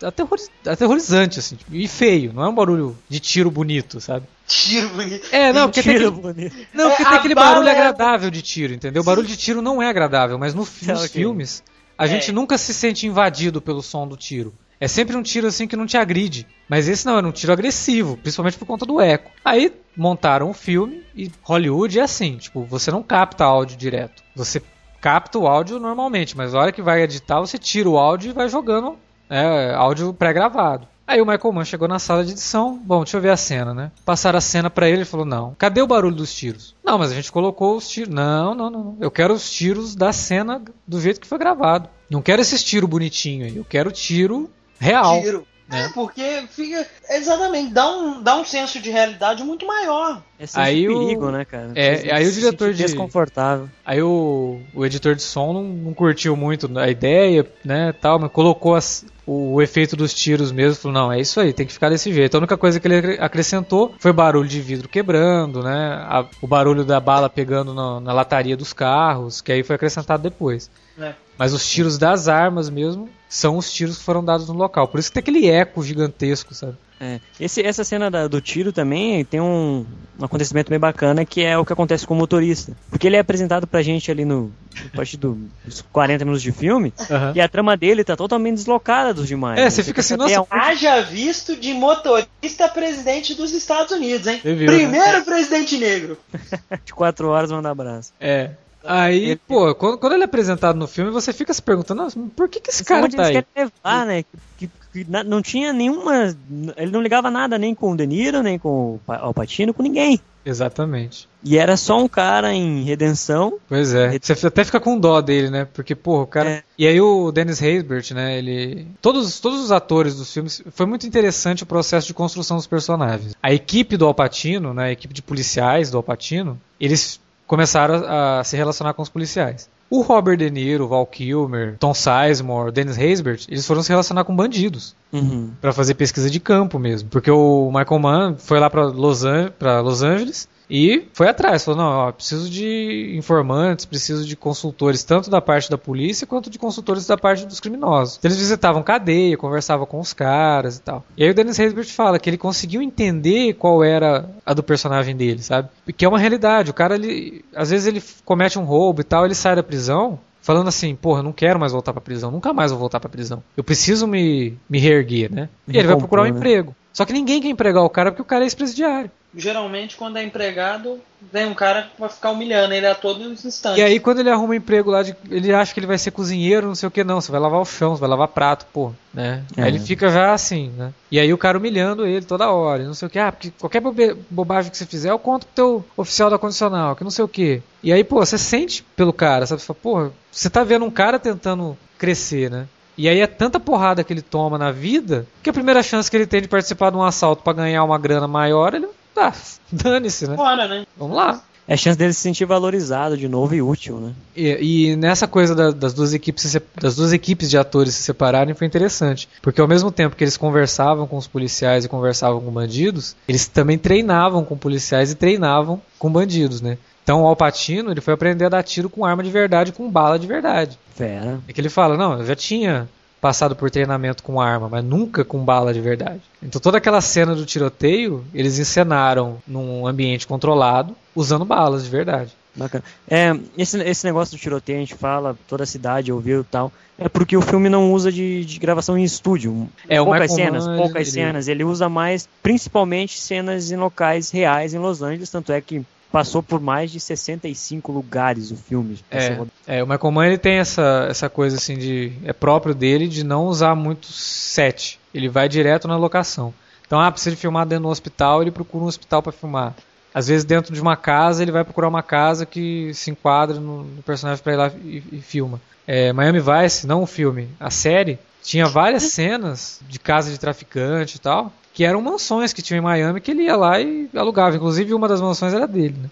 Speaker 5: aterroriz- aterrorizante, assim, tipo, e feio, não é um barulho de tiro bonito, sabe?
Speaker 6: Tiro bonito.
Speaker 5: É, não, porque tem
Speaker 4: Tiro
Speaker 5: aquele,
Speaker 4: bonito.
Speaker 5: não, porque
Speaker 6: É,
Speaker 5: tem aquele barulho
Speaker 6: é-
Speaker 5: agradável de tiro, entendeu? O barulho de tiro não é agradável, mas no- nos
Speaker 4: Ok.
Speaker 5: filmes a
Speaker 6: É.
Speaker 5: gente nunca se sente invadido pelo som do tiro. É sempre um tiro assim que não te agride. Mas esse não, era um tiro agressivo, principalmente por conta do eco. Aí montaram o filme e Hollywood é assim, tipo, você não capta áudio direto. Você capta o áudio normalmente, mas na hora que vai editar, você tira o áudio e vai jogando é, áudio pré-gravado. Aí o Michael Mann chegou na sala de edição, bom, deixa eu ver a cena, né? Passaram a cena pra ele e falou: "Não, cadê o barulho dos tiros?" "Não, mas a gente colocou os tiros". "Não, não, não, não. Eu quero os tiros da cena do jeito que foi gravado. Não quero esses tiros bonitinhos aí. Eu quero tiro real."
Speaker 6: Tiro.
Speaker 5: Né?
Speaker 6: É, porque fica. Exatamente, dá um, dá um senso de realidade muito maior.
Speaker 4: É
Speaker 5: Aí o-
Speaker 4: perigo, né, cara?
Speaker 5: É,
Speaker 4: Você
Speaker 5: aí o diretor de-
Speaker 4: desconfortável.
Speaker 5: Aí o, o editor de som não, não curtiu muito a ideia, né, tal, mas colocou as- o, o efeito dos tiros mesmo, falou, não, é isso aí, tem que ficar desse jeito. A única coisa que ele acre- acrescentou foi barulho de vidro quebrando, né, a- o barulho da bala pegando na, na lataria dos carros, que aí foi acrescentado depois.
Speaker 6: né?
Speaker 5: Mas os tiros das armas mesmo são os tiros que foram dados no local. Por isso que tem aquele eco gigantesco, sabe?
Speaker 4: É. Esse, essa cena da- do tiro também tem um, um acontecimento bem bacana que é o que acontece com o motorista. Porque ele é apresentado pra gente ali no, a partir do- dos 40 minutos de filme
Speaker 5: Aham.
Speaker 4: e a trama dele tá totalmente deslocada dos demais.
Speaker 5: É,
Speaker 4: né?
Speaker 5: você fica assim, nossa,
Speaker 4: aonde-
Speaker 6: Haja visto de motorista presidente dos Estados Unidos, hein?
Speaker 5: Viu, né?
Speaker 6: Primeiro presidente negro.
Speaker 4: de 4 horas manda abraço.
Speaker 5: É. Aí,
Speaker 4: Ele-
Speaker 5: pô, quando, quando ele é apresentado no filme, você fica se perguntando, por que, que esse cara tá aí?
Speaker 4: levar, né? Que, que- que não tinha nenhuma. Ele não ligava nada nem com o De Niro, nem com o Pa- Al Pacino, com ninguém.
Speaker 5: Exatamente.
Speaker 4: E era só um cara em redenção.
Speaker 5: Pois é. Você até fica com dó dele, né? Porque, porra, o cara.
Speaker 4: É.
Speaker 5: E aí o Dennis Haysbert, né? Ele. Todos, todos os atores dos filmes. Foi muito interessante o processo de construção dos personagens. A equipe do Alpatino, né? A equipe de policiais do Alpatino, eles começaram a, a se relacionar com os policiais. O Robert De Niro, o Val Kilmer, Tom Sizemore, Dennis Haysbert, eles foram se relacionar com bandidos.
Speaker 4: Uhum.
Speaker 5: Pra fazer pesquisa de campo mesmo. Porque o Michael Mann foi lá pra Los, An Los Angeles E foi atrás, falou: não, ó, preciso de informantes, preciso de consultores, tanto da parte da polícia quanto de consultores da parte dos criminosos. Eles visitavam cadeia, conversavam com os caras e tal. E aí o Dennis Haysbert fala que ele conseguiu entender qual era a do personagem dele, sabe? Que é uma realidade. O cara, ele, às vezes ele comete um roubo e tal, ele sai da prisão falando assim, porra, não quero mais voltar pra prisão, nunca mais vou voltar pra prisão. Eu preciso me, me reerguer, né? E ele vai procurar um
Speaker 4: né?
Speaker 5: emprego. Só que ninguém quer empregar o cara porque o cara é ex-presidiário.
Speaker 6: Geralmente, quando é empregado, vem um cara que vai ficar humilhando ele a todos os instantes.
Speaker 5: E aí, quando ele arruma um emprego lá, de, ele acha que ele vai ser cozinheiro, não sei o que, não. Você vai lavar o chão, você vai lavar prato, pô, né?
Speaker 4: É.
Speaker 5: Aí ele fica já assim, né? E aí o cara humilhando ele toda hora, e não sei o que. Ah, porque qualquer bobe- bobagem que você fizer, eu conto pro teu oficial da condicional, que não sei o que. E aí, pô, você sente pelo cara, sabe? Você fala, porra, você tá vendo um cara tentando crescer, né? E aí é tanta porrada que ele toma na vida que a primeira chance que ele tem de participar de um assalto pra ganhar uma grana maior, ele. Ah, dane-se, né?
Speaker 6: Fora, né?
Speaker 5: Vamos lá.
Speaker 4: É a chance dele se sentir valorizado de novo e útil, né?
Speaker 5: E, e nessa coisa da- das, duas equipes, das duas equipes de atores se separarem foi interessante. Porque ao mesmo tempo que eles conversavam com os policiais e conversavam com bandidos, eles também treinavam com policiais e treinavam com bandidos, né? Então o Alpatino ele foi aprender a dar tiro com arma de verdade, com bala de verdade.
Speaker 4: Fera.
Speaker 5: É que ele fala, não, eu já tinha passado por treinamento com arma, mas nunca com bala de verdade. Então toda aquela cena do tiroteio, eles encenaram num ambiente controlado, usando balas de verdade.
Speaker 4: Bacana. É, esse, esse negócio do tiroteio, a gente fala, toda a cidade ouviu e tal. É porque o filme não usa de, de gravação em estúdio.
Speaker 5: É,
Speaker 4: poucas cenas,
Speaker 5: Mann,
Speaker 4: poucas cenas. Ele usa mais, principalmente, cenas em locais reais em Los Angeles. Tanto é que passou por mais de 65 lugares o filme.
Speaker 5: É, é, o Michael Mann ele tem essa, essa coisa assim de. É próprio dele de não usar muito set. Ele vai direto na locação. Então, ah, precisa filmar dentro do hospital, ele procura um hospital para filmar. Às vezes, dentro de uma casa, ele vai procurar uma casa que se enquadra no, personagem para ir lá e, e filma. É, Miami Vice, não o filme, a série, tinha várias cenas de casa de traficante e tal, que eram mansões que tinham em Miami que ele ia lá e alugava. Inclusive, uma das mansões era dele, né?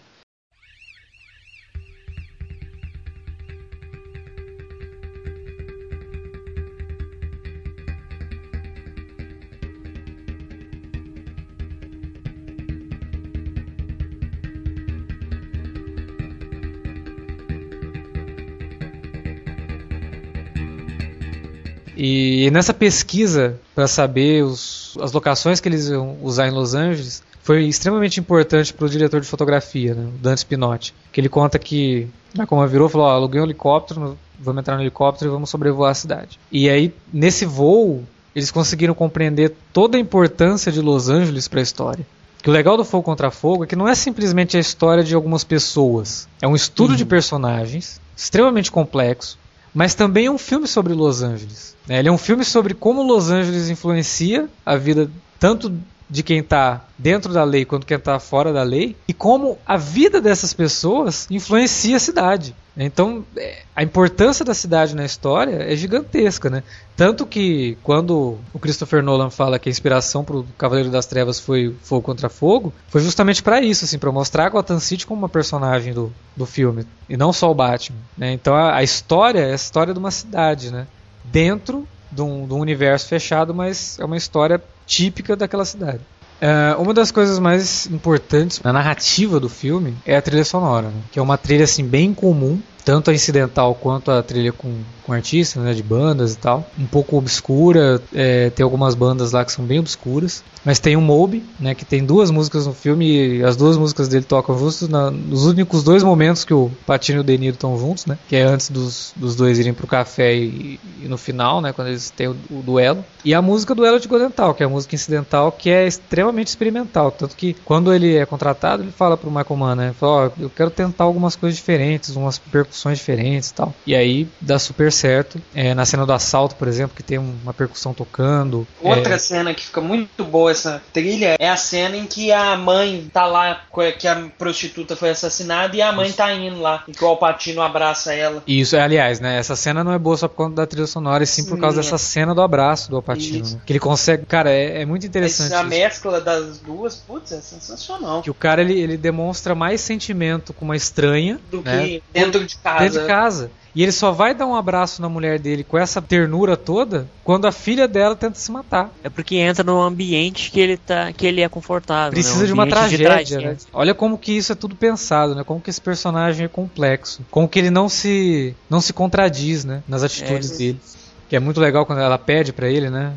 Speaker 5: E nessa pesquisa para saber os- as locações que eles iam usar em Los Angeles foi extremamente importante para o diretor de fotografia, né, Dante Pinotti, que ele conta que como virou e falou, ó, aluguei um helicóptero, vamos entrar no helicóptero e vamos sobrevoar a cidade. E aí nesse voo eles conseguiram compreender toda a importância de Los Angeles para a história. Que o legal do Fogo contra Fogo é que não é simplesmente a história de algumas pessoas, é um estudo de personagens extremamente complexo, mas também é um filme sobre Los Angeles. né? Ele é um filme sobre como Los Angeles influencia a vida tanto de quem está dentro da lei quanto quem está fora da lei e como a vida dessas pessoas influencia a cidade. Então, é, a importância da cidade na história é gigantesca, né? Tanto que quando o Christopher Nolan fala que a inspiração para o Cavaleiro das Trevas foi Fogo contra Fogo, foi justamente para isso, assim, para mostrar Gotham City como uma personagem do, do filme e não só o Batman. Né? Então, a, a história é a história de uma cidade, né? Dentro de um, de um universo fechado, mas é uma história típica daquela cidade. É, uma das coisas mais importantes na narrativa do filme é a trilha sonora, né? que é uma trilha assim bem comum, tanto a incidental quanto a trilha com, com artistas, né, de bandas e tal, um pouco obscura, é, tem algumas bandas lá que são bem obscuras, mas tem o Moby, né, que tem duas músicas no filme e as duas músicas dele tocam juntos na- nos únicos dois momentos que o Patino e o Deniro estão juntos, né, que é antes dos, dos dois irem pro café e, e no final, né, quando eles têm o, o duelo, e a música Duelo de Godental, que é a música incidental que é extremamente experimental, tanto que quando ele é contratado, ele fala pro Michael Mann, né, fala, ó, eu quero tentar algumas coisas diferentes, umas percussões diferentes e tal, e aí dá super certo, é, na cena do assalto, por exemplo, que tem uma percussão tocando,
Speaker 6: Outra
Speaker 5: é,
Speaker 6: cena que fica muito boa essa trilha é a cena em que a mãe tá lá, que a prostituta foi assassinada e a mãe tá indo lá, e que o Alpatino abraça ela.
Speaker 5: Isso, é, aliás, né? Essa cena não é boa só por conta da trilha sonora, e sim por
Speaker 6: Sim,
Speaker 5: causa
Speaker 6: é.
Speaker 5: dessa cena do abraço do Alpatino.
Speaker 6: Isso.
Speaker 5: Né? Que ele consegue. Cara, é, é muito interessante.
Speaker 6: Mas a
Speaker 5: isso.
Speaker 6: mescla das duas, putz, é sensacional.
Speaker 5: Que o cara ele, ele demonstra mais sentimento com uma estranha
Speaker 6: Do
Speaker 5: né?
Speaker 6: que dentro de casa.
Speaker 5: dentro de casa. E ele só vai dar um abraço na mulher dele com essa ternura toda quando a filha dela tenta se matar.
Speaker 4: É porque entra num ambiente que ele tá, que ele é confortável.
Speaker 5: Precisa
Speaker 4: né? Um
Speaker 5: de uma tragédia, né?
Speaker 4: tragédia.
Speaker 5: Olha como que isso é tudo pensado, né? Como que esse personagem é complexo. Como que ele não se não se contradiz, né? Nas atitudes
Speaker 4: É.
Speaker 5: dele. Que é muito legal quando ela pede pra ele, né?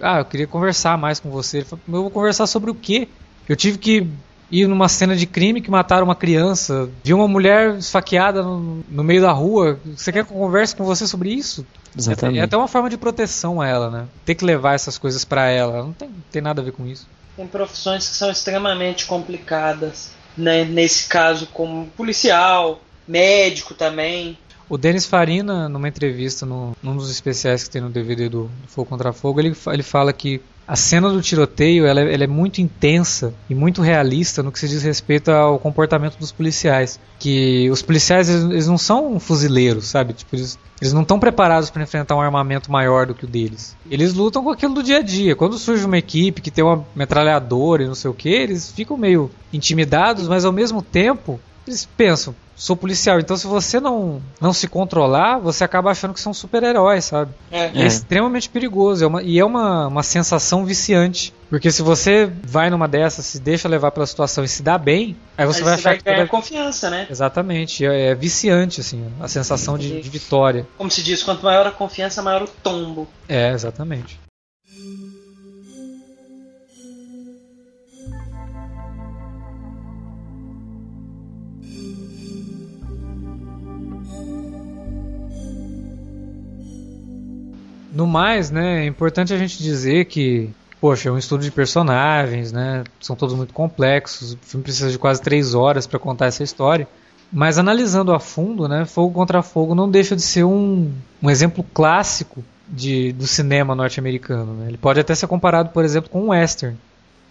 Speaker 5: Ah, eu queria conversar mais com você. Ele fala, "Mas eu vou conversar sobre o quê? Eu tive que ir numa cena de crime que mataram uma criança. Vi uma mulher esfaqueada no, no meio da rua. Você quer que eu converse com você sobre isso?
Speaker 4: Exatamente.
Speaker 5: É até uma forma de proteção a ela, né? Ter que levar essas coisas pra ela. Não tem, tem nada a ver com isso.
Speaker 6: Tem profissões que são extremamente complicadas, né? Nesse caso, como policial, médico também.
Speaker 5: O Denis Farina, numa entrevista no, num dos especiais que tem no DVD do, Fogo Contra Fogo, ele, ele fala que a cena do tiroteio ela, é- ela é muito intensa e muito realista no que se diz respeito ao comportamento dos policiais. Que os policiais eles, eles não são fuzileiros, sabe? Tipo, eles, eles não estão preparados para enfrentar um armamento maior do que o deles. Eles lutam com aquilo do dia a dia. Quando surge uma equipe que tem uma metralhadora e não sei o que, eles ficam meio intimidados, mas ao mesmo tempo eles pensam, sou policial, então se você não, não se controlar, você acaba achando que são super-heróis, sabe?
Speaker 6: É.
Speaker 5: É, extremamente perigoso é uma- e é uma, uma sensação viciante. Porque se você vai numa dessas, se deixa levar pela situação e se dá bem, aí você
Speaker 6: Aí
Speaker 5: vai
Speaker 6: você
Speaker 5: achar
Speaker 6: vai
Speaker 5: que
Speaker 6: ganhar
Speaker 5: toda-
Speaker 6: confiança, né?
Speaker 5: Exatamente, é, é viciante, assim, a sensação de, de vitória.
Speaker 6: Como se diz, quanto maior a confiança, maior o tombo.
Speaker 5: É, exatamente. No mais, né, é importante a gente dizer que, poxa, é um estudo de personagens, né, são todos muito complexos, o filme precisa de quase três horas para contar essa história. Mas analisando a fundo, né, Fogo contra Fogo não deixa de ser um, um exemplo clássico de, do cinema norte-americano. Né? Ele pode até ser comparado, por exemplo, com um western.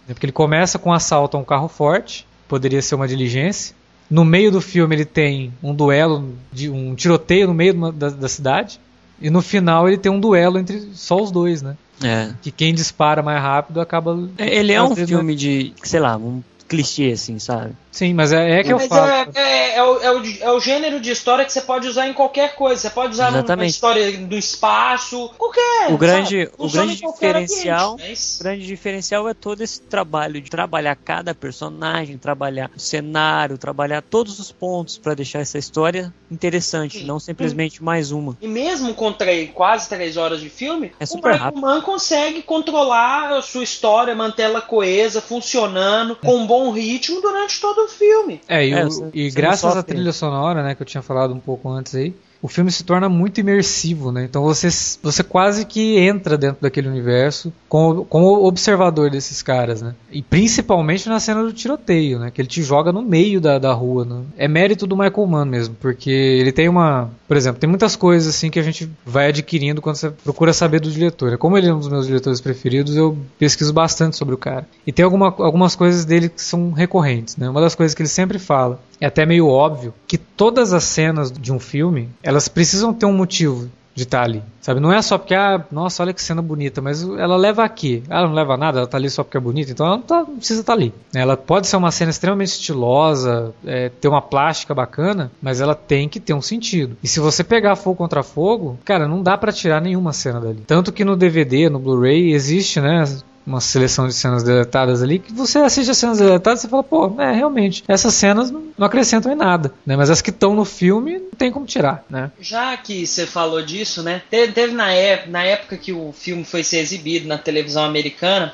Speaker 5: Né? Porque ele começa com um assalto a um carro forte, poderia ser uma diligência. No meio do filme ele tem um duelo, de um tiroteio no meio da, da cidade. E no final ele tem um duelo entre só os dois, né?
Speaker 4: É.
Speaker 5: Que quem dispara mais rápido acaba.
Speaker 4: Ele é um
Speaker 5: vezes,
Speaker 4: filme de, sei lá, um clichê, assim, sabe?
Speaker 5: Sim, mas é, é que eu
Speaker 6: Mas
Speaker 5: falo.
Speaker 6: é, é, é o, é, o, é o gênero de história que você pode usar em qualquer coisa. Você pode usar numa
Speaker 4: Exatamente.
Speaker 6: história do espaço, qualquer.
Speaker 4: O grande- o grande diferencial-
Speaker 6: ambiente, mas-
Speaker 4: O grande diferencial é todo esse trabalho de trabalhar cada personagem, trabalhar o cenário, trabalhar todos os pontos para deixar essa história interessante,
Speaker 6: Sim.
Speaker 4: não simplesmente mais uma.
Speaker 6: E mesmo com três, quase três horas de filme,
Speaker 4: É
Speaker 6: o
Speaker 4: super
Speaker 6: Michael
Speaker 4: rápido.
Speaker 6: Mann consegue controlar a sua história, manter ela coesa, funcionando, com um bom ritmo durante todo o filme.
Speaker 5: É, e,
Speaker 4: É,
Speaker 5: o- e graças à trilha sonora, né, que eu tinha falado um pouco antes aí, o filme se torna muito imersivo, né? Então você, você quase que entra dentro daquele universo como, como observador desses caras, né? E principalmente na cena do tiroteio, né? Que ele te joga no meio da, da rua, né? É mérito do Michael Mann mesmo, porque ele tem uma... Por exemplo, tem muitas coisas assim que a gente vai adquirindo quando você procura saber do diretor. Como ele é um dos meus diretores preferidos, eu pesquiso bastante sobre o cara. E tem alguma, algumas coisas dele que são recorrentes, né? Uma das coisas que ele sempre fala, é até meio óbvio, que todas as cenas de um filme, elas precisam ter um motivo de estar ali, sabe? Não é só porque, ah, nossa, olha que cena bonita, mas ela leva aqui. Ela não leva nada, ela tá ali só porque é bonita, então ela não, tá- não precisa estar ali. Ela pode ser uma cena extremamente estilosa, é, ter uma plástica bacana, mas ela tem que ter um sentido. E se você pegar fogo contra fogo, cara, não dá pra tirar nenhuma cena dali. Tanto que no DVD, no Blu-ray, existe, né? Uma seleção de cenas deletadas ali, que você assiste as cenas deletadas e fala, pô, é, realmente, essas cenas não acrescentam em nada, né? Mas as que estão no filme, não tem como tirar, né?
Speaker 6: Já que você falou disso, né? Teve, teve na, época, na época que o filme foi ser exibido na televisão americana,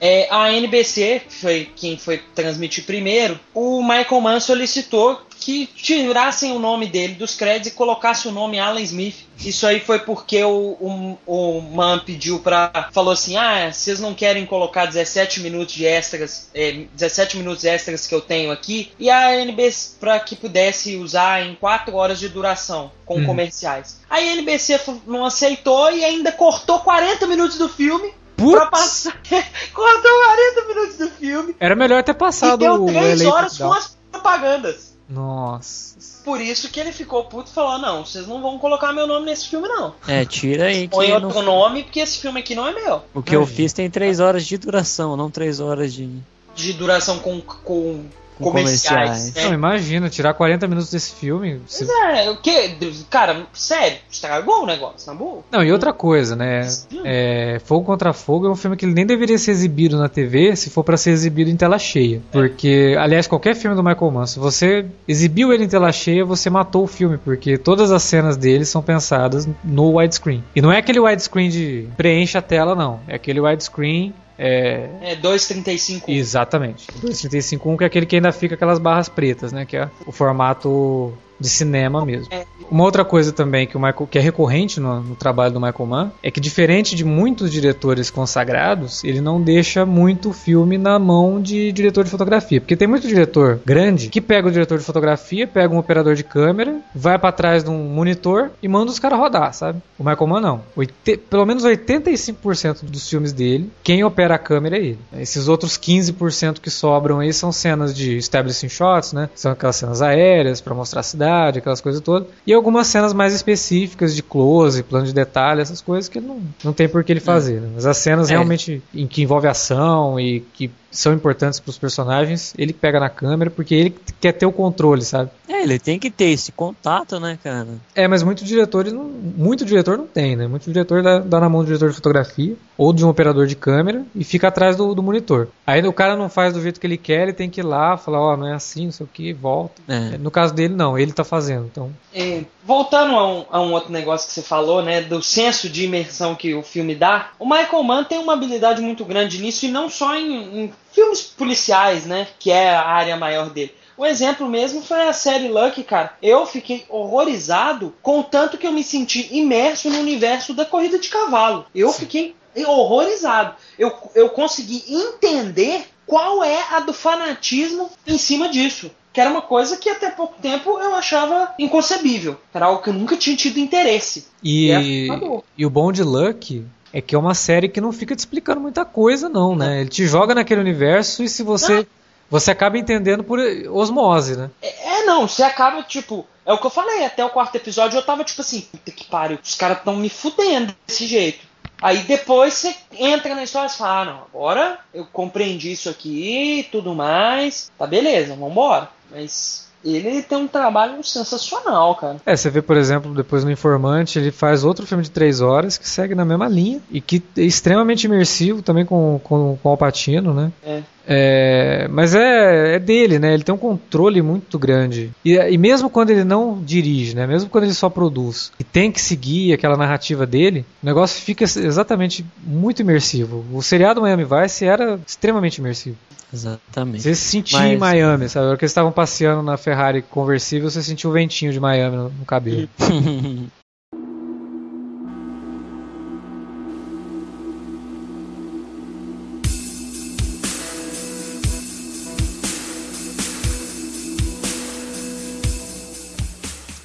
Speaker 6: é, a NBC, que foi quem foi transmitir primeiro, o Michael Mann solicitou que tirassem o nome dele dos créditos e colocasse o nome Alan Smith. Isso aí foi porque o, o, o Mann pediu pra. falou assim: ah, vocês não querem colocar 17 minutos de extras, é, 17 minutos extras que eu tenho aqui, e a NBC pra que pudesse usar em 4 horas de duração com
Speaker 5: Uhum.
Speaker 6: comerciais. Aí a NBC não aceitou e ainda cortou 40 minutos do filme. Pra
Speaker 5: Putz!
Speaker 6: passar. cortou 40 minutos do filme.
Speaker 5: Era melhor ter
Speaker 6: E
Speaker 5: passado
Speaker 6: deu
Speaker 5: o
Speaker 6: 3
Speaker 5: LA
Speaker 6: horas com as propagandas.
Speaker 5: Nossa.
Speaker 6: Por isso que ele ficou puto e falou: não, vocês não vão colocar meu nome nesse filme, não.
Speaker 4: É, tira aí
Speaker 6: Põe outro nome, porque esse filme aqui não é meu.
Speaker 4: o que eu fiz tem três horas de duração, não três horas de.
Speaker 6: De duração com Com comerciais.
Speaker 4: comerciais.
Speaker 6: né?
Speaker 5: Não, imagina, tirar 40 minutos desse filme. se-
Speaker 6: É, o que? Cara, sério, estragou o negócio, na boa.
Speaker 5: Não, e outra coisa, né? É, Fogo contra Fogo é um filme que ele nem deveria ser exibido na TV se for pra ser exibido em tela cheia. Porque, aliás, qualquer filme do Michael Mann, se você exibiu ele em tela cheia, você matou o filme, porque todas as cenas dele são pensadas no widescreen. E não é aquele widescreen de preenche a tela, não. É aquele widescreen. É,
Speaker 6: É 2,35.
Speaker 5: Exatamente. 235.1 que é aquele que ainda fica aquelas barras pretas, né? Que é o formato de cinema mesmo.
Speaker 6: É.
Speaker 5: Uma outra coisa também que, o Michael, que é recorrente no, no trabalho do Michael Mann é que diferente de muitos diretores consagrados, ele não deixa muito filme na mão de diretor de fotografia, porque tem muito diretor grande que pega o diretor de fotografia, pega um operador de câmera, vai pra trás de um monitor e manda os caras rodar, sabe? O Michael Mann não. Oite- pelo menos 85% dos filmes dele, quem opera a câmera é ele. Esses outros 15% que sobram aí são cenas de establishing shots, né? São aquelas cenas aéreas pra mostrar a cidade, aquelas coisas todas. E algumas cenas mais específicas de close, plano de detalhe, essas coisas que ele não, não tem por que ele fazer. né? Mas as cenas
Speaker 4: É.
Speaker 5: realmente em que envolve ação e que são importantes pros personagens, ele pega na câmera porque ele quer ter o controle, sabe?
Speaker 4: É, ele tem que ter esse contato, né, cara?
Speaker 5: É, mas muitos diretores não, muito diretor não tem, né? Muito diretor dá, dá na mão do diretor de fotografia ou de um operador de câmera e fica atrás do, do monitor. Aí o cara não faz do jeito que ele quer, ele tem que ir lá, falar, ó, não é assim, não sei o que, volta.
Speaker 4: É.
Speaker 5: No caso dele, não, ele tá fazendo. Então,
Speaker 6: É, voltando a um, a um outro negócio que você falou, né, do senso de imersão que o filme dá, o Michael Mann tem uma habilidade muito grande nisso e não só em, em filmes policiais, né, que é a área maior dele. O exemplo mesmo foi a série Lucky, cara. Eu fiquei horrorizado com o tanto que eu me senti imerso no universo da corrida de cavalo. Eu fiquei horrorizado. Eu, eu consegui entender qual é a do fanatismo em cima disso. Que era uma coisa que até pouco tempo eu achava inconcebível. Era algo que eu nunca tinha tido interesse.
Speaker 5: e,
Speaker 6: É assustador.
Speaker 5: e o bom de Luck é que é uma série que não fica te explicando muita coisa, não, né? Ele te joga naquele universo e se você. Você acaba entendendo por osmose, né?
Speaker 6: É, é, não, você acaba, tipo. É o que eu falei, até o quarto episódio eu tava tipo assim, puta que pariu, os caras tão me fudendo desse jeito. Aí depois você entra na história e fala, ah, não, agora eu compreendi isso aqui e tudo mais. Tá beleza, vambora. Mas ele tem um trabalho sensacional, cara.
Speaker 5: É, você vê, por exemplo, depois no Informante, ele faz outro filme de três horas que segue na mesma linha e que é extremamente imersivo também com, com, com o Alpatino, né?
Speaker 6: É.
Speaker 5: É, mas é, é dele, né? Ele tem um controle muito grande. E, e mesmo quando ele não dirige, né? Mesmo quando ele só produz e tem que seguir aquela narrativa dele, o negócio fica exatamente muito imersivo. O seriado Miami Vice era extremamente imersivo.
Speaker 4: Exatamente.
Speaker 5: Você se sentia
Speaker 4: Mas-
Speaker 5: em Miami, sabe? Na hora que eles estavam passeando na Ferrari conversível, você sentia o ventinho de Miami no, no cabelo.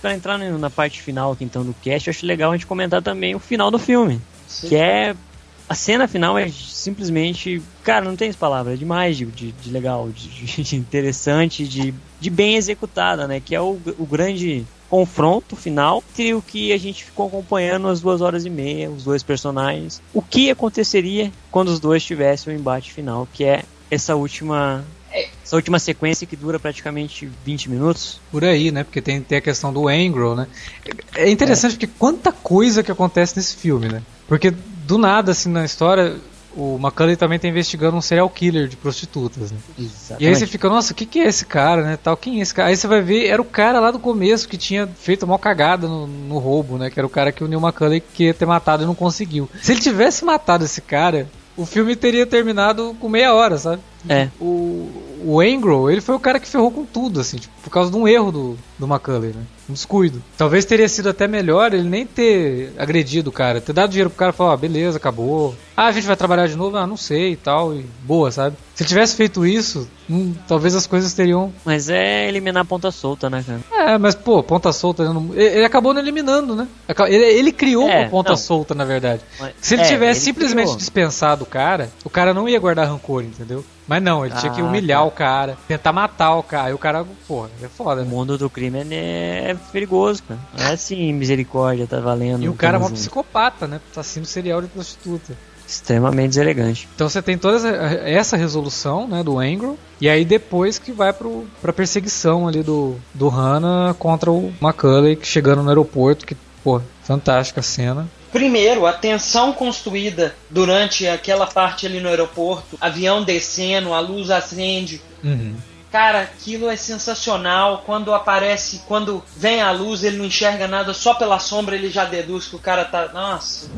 Speaker 4: Pra entrar na parte final aqui então do cast, eu acho legal a gente comentar também o final do filme. Que é. A cena final é simplesmente. Cara, não tem palavras, é demais de, de, de legal, de, de interessante, de, de bem executada, né? Que é o, o grande confronto final entre o que a gente ficou acompanhando as duas horas e meia, os dois personagens. O que aconteceria quando os dois tivessem o embate final, que é essa última. Essa última sequência que dura praticamente 20 minutos.
Speaker 5: Por aí, né? Porque tem, tem a questão do Angro, né? É interessante porque quanta coisa que acontece nesse filme, né? Porque do nada, assim, na história, o Macaulay também tá investigando um serial killer de prostitutas, né? E aí você fica, nossa, o que, que é esse cara, né? Tal, quem é esse cara? Aí você vai ver, era o cara lá do começo que tinha feito uma cagada no, no roubo, né? Que era o cara que o Neil Macaulay queria ter matado e não conseguiu. Se ele tivesse matado esse cara, o filme teria terminado com meia hora, sabe?
Speaker 4: É.
Speaker 5: O, o ele foi o cara que ferrou com tudo, assim, tipo, por causa de um erro do, do né? Um descuido. Talvez teria sido até melhor ele nem ter agredido o cara, ter dado dinheiro pro cara e falar, ó, beleza, acabou. Ah, a gente vai trabalhar de novo? Ah, não sei e tal, e boa, sabe? Se ele tivesse feito isso, hum, talvez as coisas teriam.
Speaker 4: Mas é eliminar a ponta solta, né, cara?
Speaker 5: É, mas pô, ponta solta. ele não- Ele acabou não eliminando, né? Ele, ele criou
Speaker 4: É,
Speaker 5: uma ponta
Speaker 4: não.
Speaker 5: solta, na verdade.
Speaker 4: Mas-
Speaker 5: Se ele
Speaker 4: é,
Speaker 5: tivesse
Speaker 4: ele
Speaker 5: simplesmente
Speaker 4: criou.
Speaker 5: dispensado o cara, o cara não ia guardar rancor, entendeu? Mas não, ele tinha que
Speaker 4: Ah,
Speaker 5: humilhar
Speaker 4: tá.
Speaker 5: o cara, tentar matar o cara. E o cara, porra, é foda,
Speaker 4: O
Speaker 5: né?
Speaker 4: mundo do crime é, é perigoso, cara. Não é assim, misericórdia, tá valendo.
Speaker 5: E o cara é um
Speaker 4: junto.
Speaker 5: psicopata, né? Assassino serial de prostituta.
Speaker 4: Extremamente deselegante.
Speaker 5: Então você tem toda essa, resolução né, do Angro, e aí depois que vai pro, pra perseguição ali do, do Hannah contra o Macaulay chegando no aeroporto, que, pô, fantástica cena.
Speaker 6: Primeiro, a tensão construída durante aquela parte ali no aeroporto, avião descendo, a luz acende.
Speaker 5: Uhum.
Speaker 6: Cara, aquilo é sensacional. Quando aparece, quando vem a luz, ele não enxerga nada, só pela sombra ele já deduz que o cara tá. Nossa,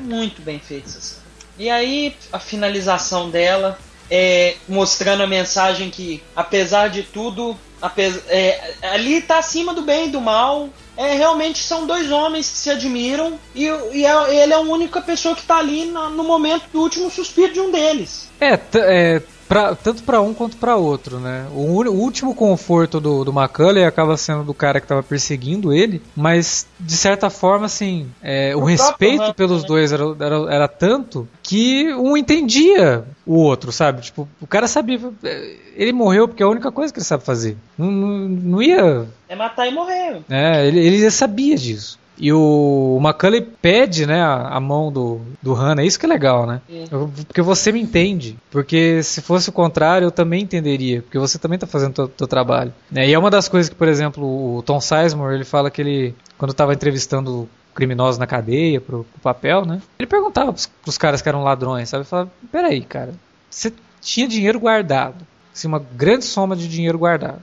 Speaker 6: muito bem feito essa cena. E aí, a finalização dela é mostrando a mensagem que, apesar de tudo, apes- é, ali tá acima do bem e do mal. É, realmente são dois homens que se admiram e, e é- ele é a única pessoa que tá ali na- no momento do último suspiro de um deles.
Speaker 5: É, é pra- tanto pra um quanto pra outro, né? O, o último conforto do, do Macaulay acaba sendo do cara que tava perseguindo ele, mas de certa forma, assim, é, o
Speaker 6: O
Speaker 5: respeito
Speaker 6: próprio
Speaker 5: pelos
Speaker 6: Hannah,
Speaker 5: dois era, era, era tanto que um entendia o outro, sabe? Tipo, o cara sabia. é, Ele morreu porque é a única coisa que ele sabe fazer. Não, não, não ia
Speaker 6: É matar e morrer.
Speaker 5: é, ele, ele já sabia disso. E o, Macaulay pede, né, a, a mão do, do Hannah, isso que é legal, né?
Speaker 6: Sim.
Speaker 5: Eu- porque você me entende. Porque se fosse o contrário, eu também entenderia. Porque você também tá fazendo o teu trabalho. né? E é uma das coisas que, por exemplo, o Tom Sizemore, ele fala que ele, quando estava entrevistando criminosos na cadeia pro, pro papel, né? Ele perguntava pros, pros caras que eram ladrões, sabe? Ele falava, peraí, cara, você tinha dinheiro guardado. Assim, uma grande soma de dinheiro guardado.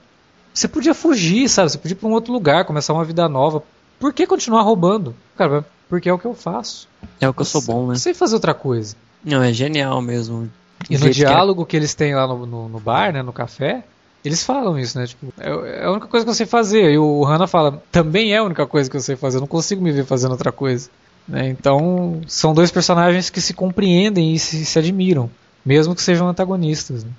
Speaker 5: Você podia fugir, sabe? Você podia ir pra um outro lugar, começar uma vida nova. Por que continuar roubando? Cara, porque é o que eu faço.
Speaker 4: É o que eu sou bom, né?
Speaker 5: Não sei fazer outra coisa.
Speaker 4: Não, é genial mesmo.
Speaker 5: E no
Speaker 4: jeito que é-
Speaker 5: diálogo que eles têm lá no, no, no bar, né, no café, eles falam isso, né? Tipo, é, é a única coisa que eu sei fazer. E o Hannah fala, também é a única coisa que eu sei fazer, eu não consigo me ver fazendo outra coisa. Né? Então, são dois personagens que se compreendem e se, se admiram, mesmo que sejam antagonistas. Né?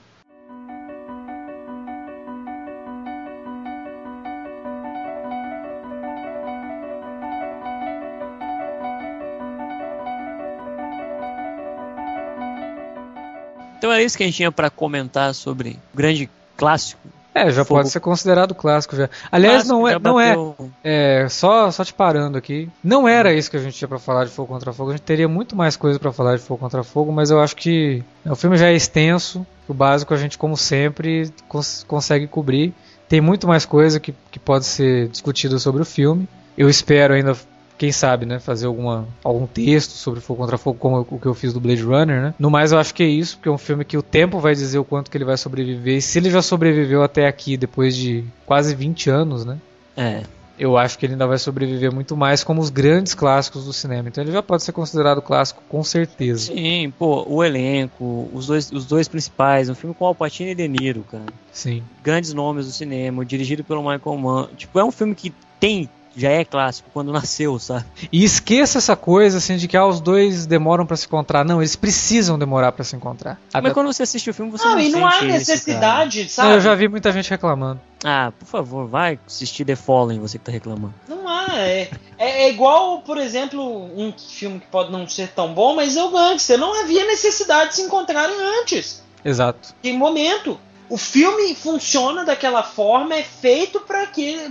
Speaker 4: Então é isso que a gente tinha pra comentar sobre o grande clássico.
Speaker 5: É, já
Speaker 4: Fogo.
Speaker 5: pode ser considerado clássico já. Aliás,
Speaker 4: Clássico,
Speaker 5: não é, não é,
Speaker 4: bateu-
Speaker 5: É, só, só te parando aqui. Não era isso que a gente tinha pra falar de Fogo contra Fogo. A gente teria muito mais coisa pra falar de Fogo contra Fogo, mas eu acho que né, o filme já é extenso. O básico a gente, como sempre, cons- consegue cobrir. Tem muito mais coisa que, que pode ser discutida sobre o filme. Eu espero ainda, quem sabe, né, fazer alguma, algum texto sobre Fogo contra Fogo, como o que eu fiz do Blade Runner, né? No mais, eu acho que é isso, porque é um filme que o tempo vai dizer o quanto que ele vai sobreviver. E se ele já sobreviveu até aqui, depois de quase 20 anos, né?
Speaker 4: É.
Speaker 5: eu acho que ele ainda vai sobreviver muito mais como os grandes clássicos do cinema. Então ele já pode ser considerado clássico com certeza.
Speaker 4: Sim, pô, o elenco, os dois, os dois principais, um filme com Al Pacino e De Niro, cara.
Speaker 5: Sim.
Speaker 4: Grandes nomes do cinema, dirigido pelo Michael Mann. Tipo, é um filme que tem, já é clássico quando nasceu, sabe?
Speaker 5: E esqueça essa coisa assim de que ah, os dois demoram pra se encontrar. Não, eles precisam demorar pra se encontrar.
Speaker 4: Mas quando você assiste o filme, você
Speaker 6: Não,
Speaker 4: não
Speaker 6: e não há
Speaker 4: isso,
Speaker 6: necessidade,
Speaker 5: Não,
Speaker 6: sabe?
Speaker 5: eu já vi muita gente reclamando.
Speaker 4: Ah, por favor, vai assistir The Fallen, você que tá reclamando.
Speaker 6: Não há. É, é, é igual, por exemplo, um filme que pode não ser tão bom, mas é o Gangster. Não havia necessidade de se encontrarem antes.
Speaker 5: Exato.
Speaker 6: Em momento. O filme funciona daquela forma, é feito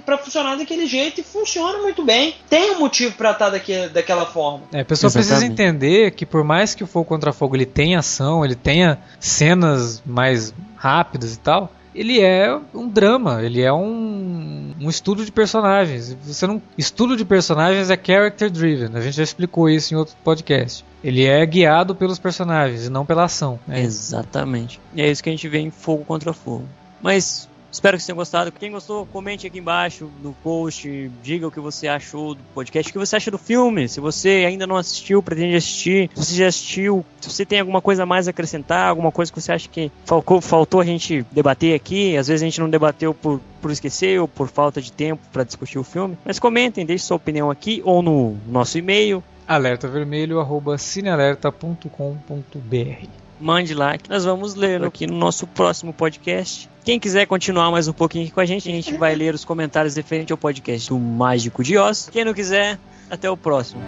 Speaker 6: pra funcionar daquele jeito e funciona muito bem. Tem um motivo pra estar daque- daquela forma.
Speaker 5: É, a pessoa precisa
Speaker 4: Exatamente.
Speaker 5: entender que por mais que o Fogo contra Fogo ele tenha ação, ele tenha cenas mais rápidas e tal, ele é um drama, ele é um, um estudo de personagens. Você não, estudo de personagens é character driven. A gente já explicou isso em outro podcast. Ele é guiado pelos personagens e não pela ação. né?
Speaker 4: Exatamente. E é isso que a gente vê em Fogo contra Fogo. Mas espero que vocês tenham gostado. Quem gostou, comente aqui embaixo no post, diga o que você achou do podcast, o que você acha do filme. Se você ainda não assistiu, pretende assistir, se você já assistiu, se você tem alguma coisa a mais a acrescentar, alguma coisa que você acha que faltou, faltou a gente debater aqui, às vezes a gente não debateu por, por esquecer ou por falta de tempo para discutir o filme. Mas comentem, deixe sua opinião aqui ou no nosso e-mail.
Speaker 5: alertavermelho@cinealerta.com.br.
Speaker 4: mande lá que nós vamos ler aqui no nosso próximo podcast. Quem quiser continuar mais um pouquinho aqui com a gente, a gente vai ler os comentários referente ao podcast do Mágico de Oz. Quem não quiser, até o próximo.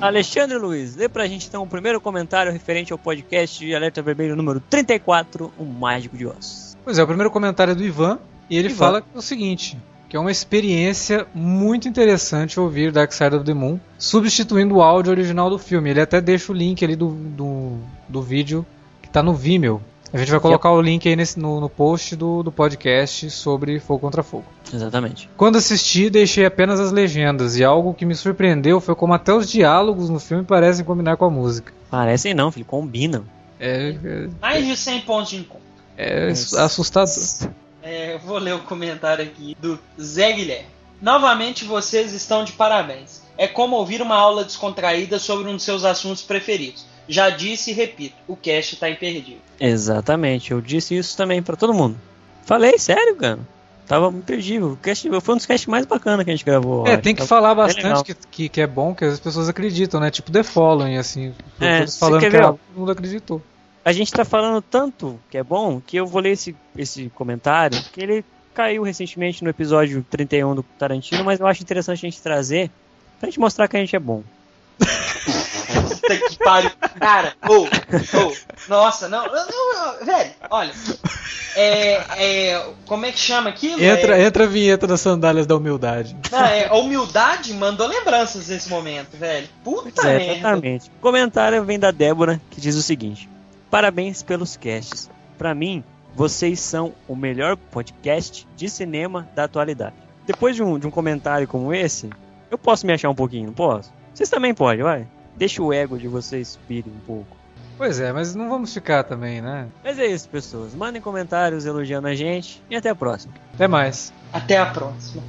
Speaker 4: Alexandre Luiz, lê pra gente então o primeiro comentário referente ao podcast de Alerta Vermelho número 34, O Mágico de Oz.
Speaker 5: Pois é, o primeiro comentário é do Ivan, e ele
Speaker 4: Ivan.
Speaker 5: fala o seguinte: que é uma experiência muito interessante ouvir Dark Side of the Moon, substituindo o áudio original do filme. Ele até deixa o link ali do, do, do vídeo que tá no Vimeo. A gente vai colocar o link aí nesse- no, no post do, do podcast sobre Fogo Contra Fogo.
Speaker 4: Exatamente.
Speaker 5: Quando assisti, deixei apenas as legendas, e algo que me surpreendeu foi como até os diálogos no filme parecem combinar com a música.
Speaker 4: Parecem não, filho, combinam.
Speaker 5: É, é,
Speaker 6: Mais de 100 pontos de encontro.
Speaker 5: É
Speaker 4: Nossa.
Speaker 5: assustador.
Speaker 6: É, eu vou ler o comentário aqui do Zé Guilherme. Novamente vocês estão de parabéns. É como ouvir uma aula descontraída sobre um de seus assuntos preferidos. Já disse e repito, o cast tá imperdível.
Speaker 4: Exatamente, eu disse isso também pra todo mundo. Falei, sério, cara. Tava imperdível. O cast, foi um dos casts mais bacanas que a gente gravou.
Speaker 5: É, tem que
Speaker 4: Tava-
Speaker 5: falar bastante que, que, que é bom, que as pessoas acreditam, né? Tipo The Following, assim.
Speaker 4: É,
Speaker 5: todos
Speaker 4: você
Speaker 5: falando
Speaker 4: quer
Speaker 5: que
Speaker 4: ver,
Speaker 5: ah,
Speaker 4: ó?
Speaker 5: todo mundo acreditou.
Speaker 4: A gente tá falando tanto que é bom que eu vou ler esse, esse comentário, que ele caiu recentemente no episódio 31 do Tarantino, mas eu acho interessante a gente trazer pra gente mostrar que a gente é bom.
Speaker 6: Puta que pariu. Cara, ô, ô, nossa, não, não, não, velho, olha. É, é, como é que chama aquilo?
Speaker 5: Entra,
Speaker 6: é,
Speaker 5: entra a vinheta das sandálias da humildade.
Speaker 6: não, é, a humildade mandou lembranças nesse momento, velho. Puta
Speaker 4: É,
Speaker 6: merda.
Speaker 4: exatamente. O comentário vem da Débora, que diz o seguinte: Parabéns pelos casts. Pra mim, vocês são o melhor podcast de cinema da atualidade. Depois de um, de um comentário como esse, eu posso me achar um pouquinho, não posso? Vocês também podem, vai. Deixa o ego de vocês subir um pouco.
Speaker 5: Pois é, mas não vamos ficar também, né?
Speaker 4: Mas é isso, pessoas. Mandem comentários elogiando a gente e até a próxima.
Speaker 5: Até mais.
Speaker 6: Até a próxima.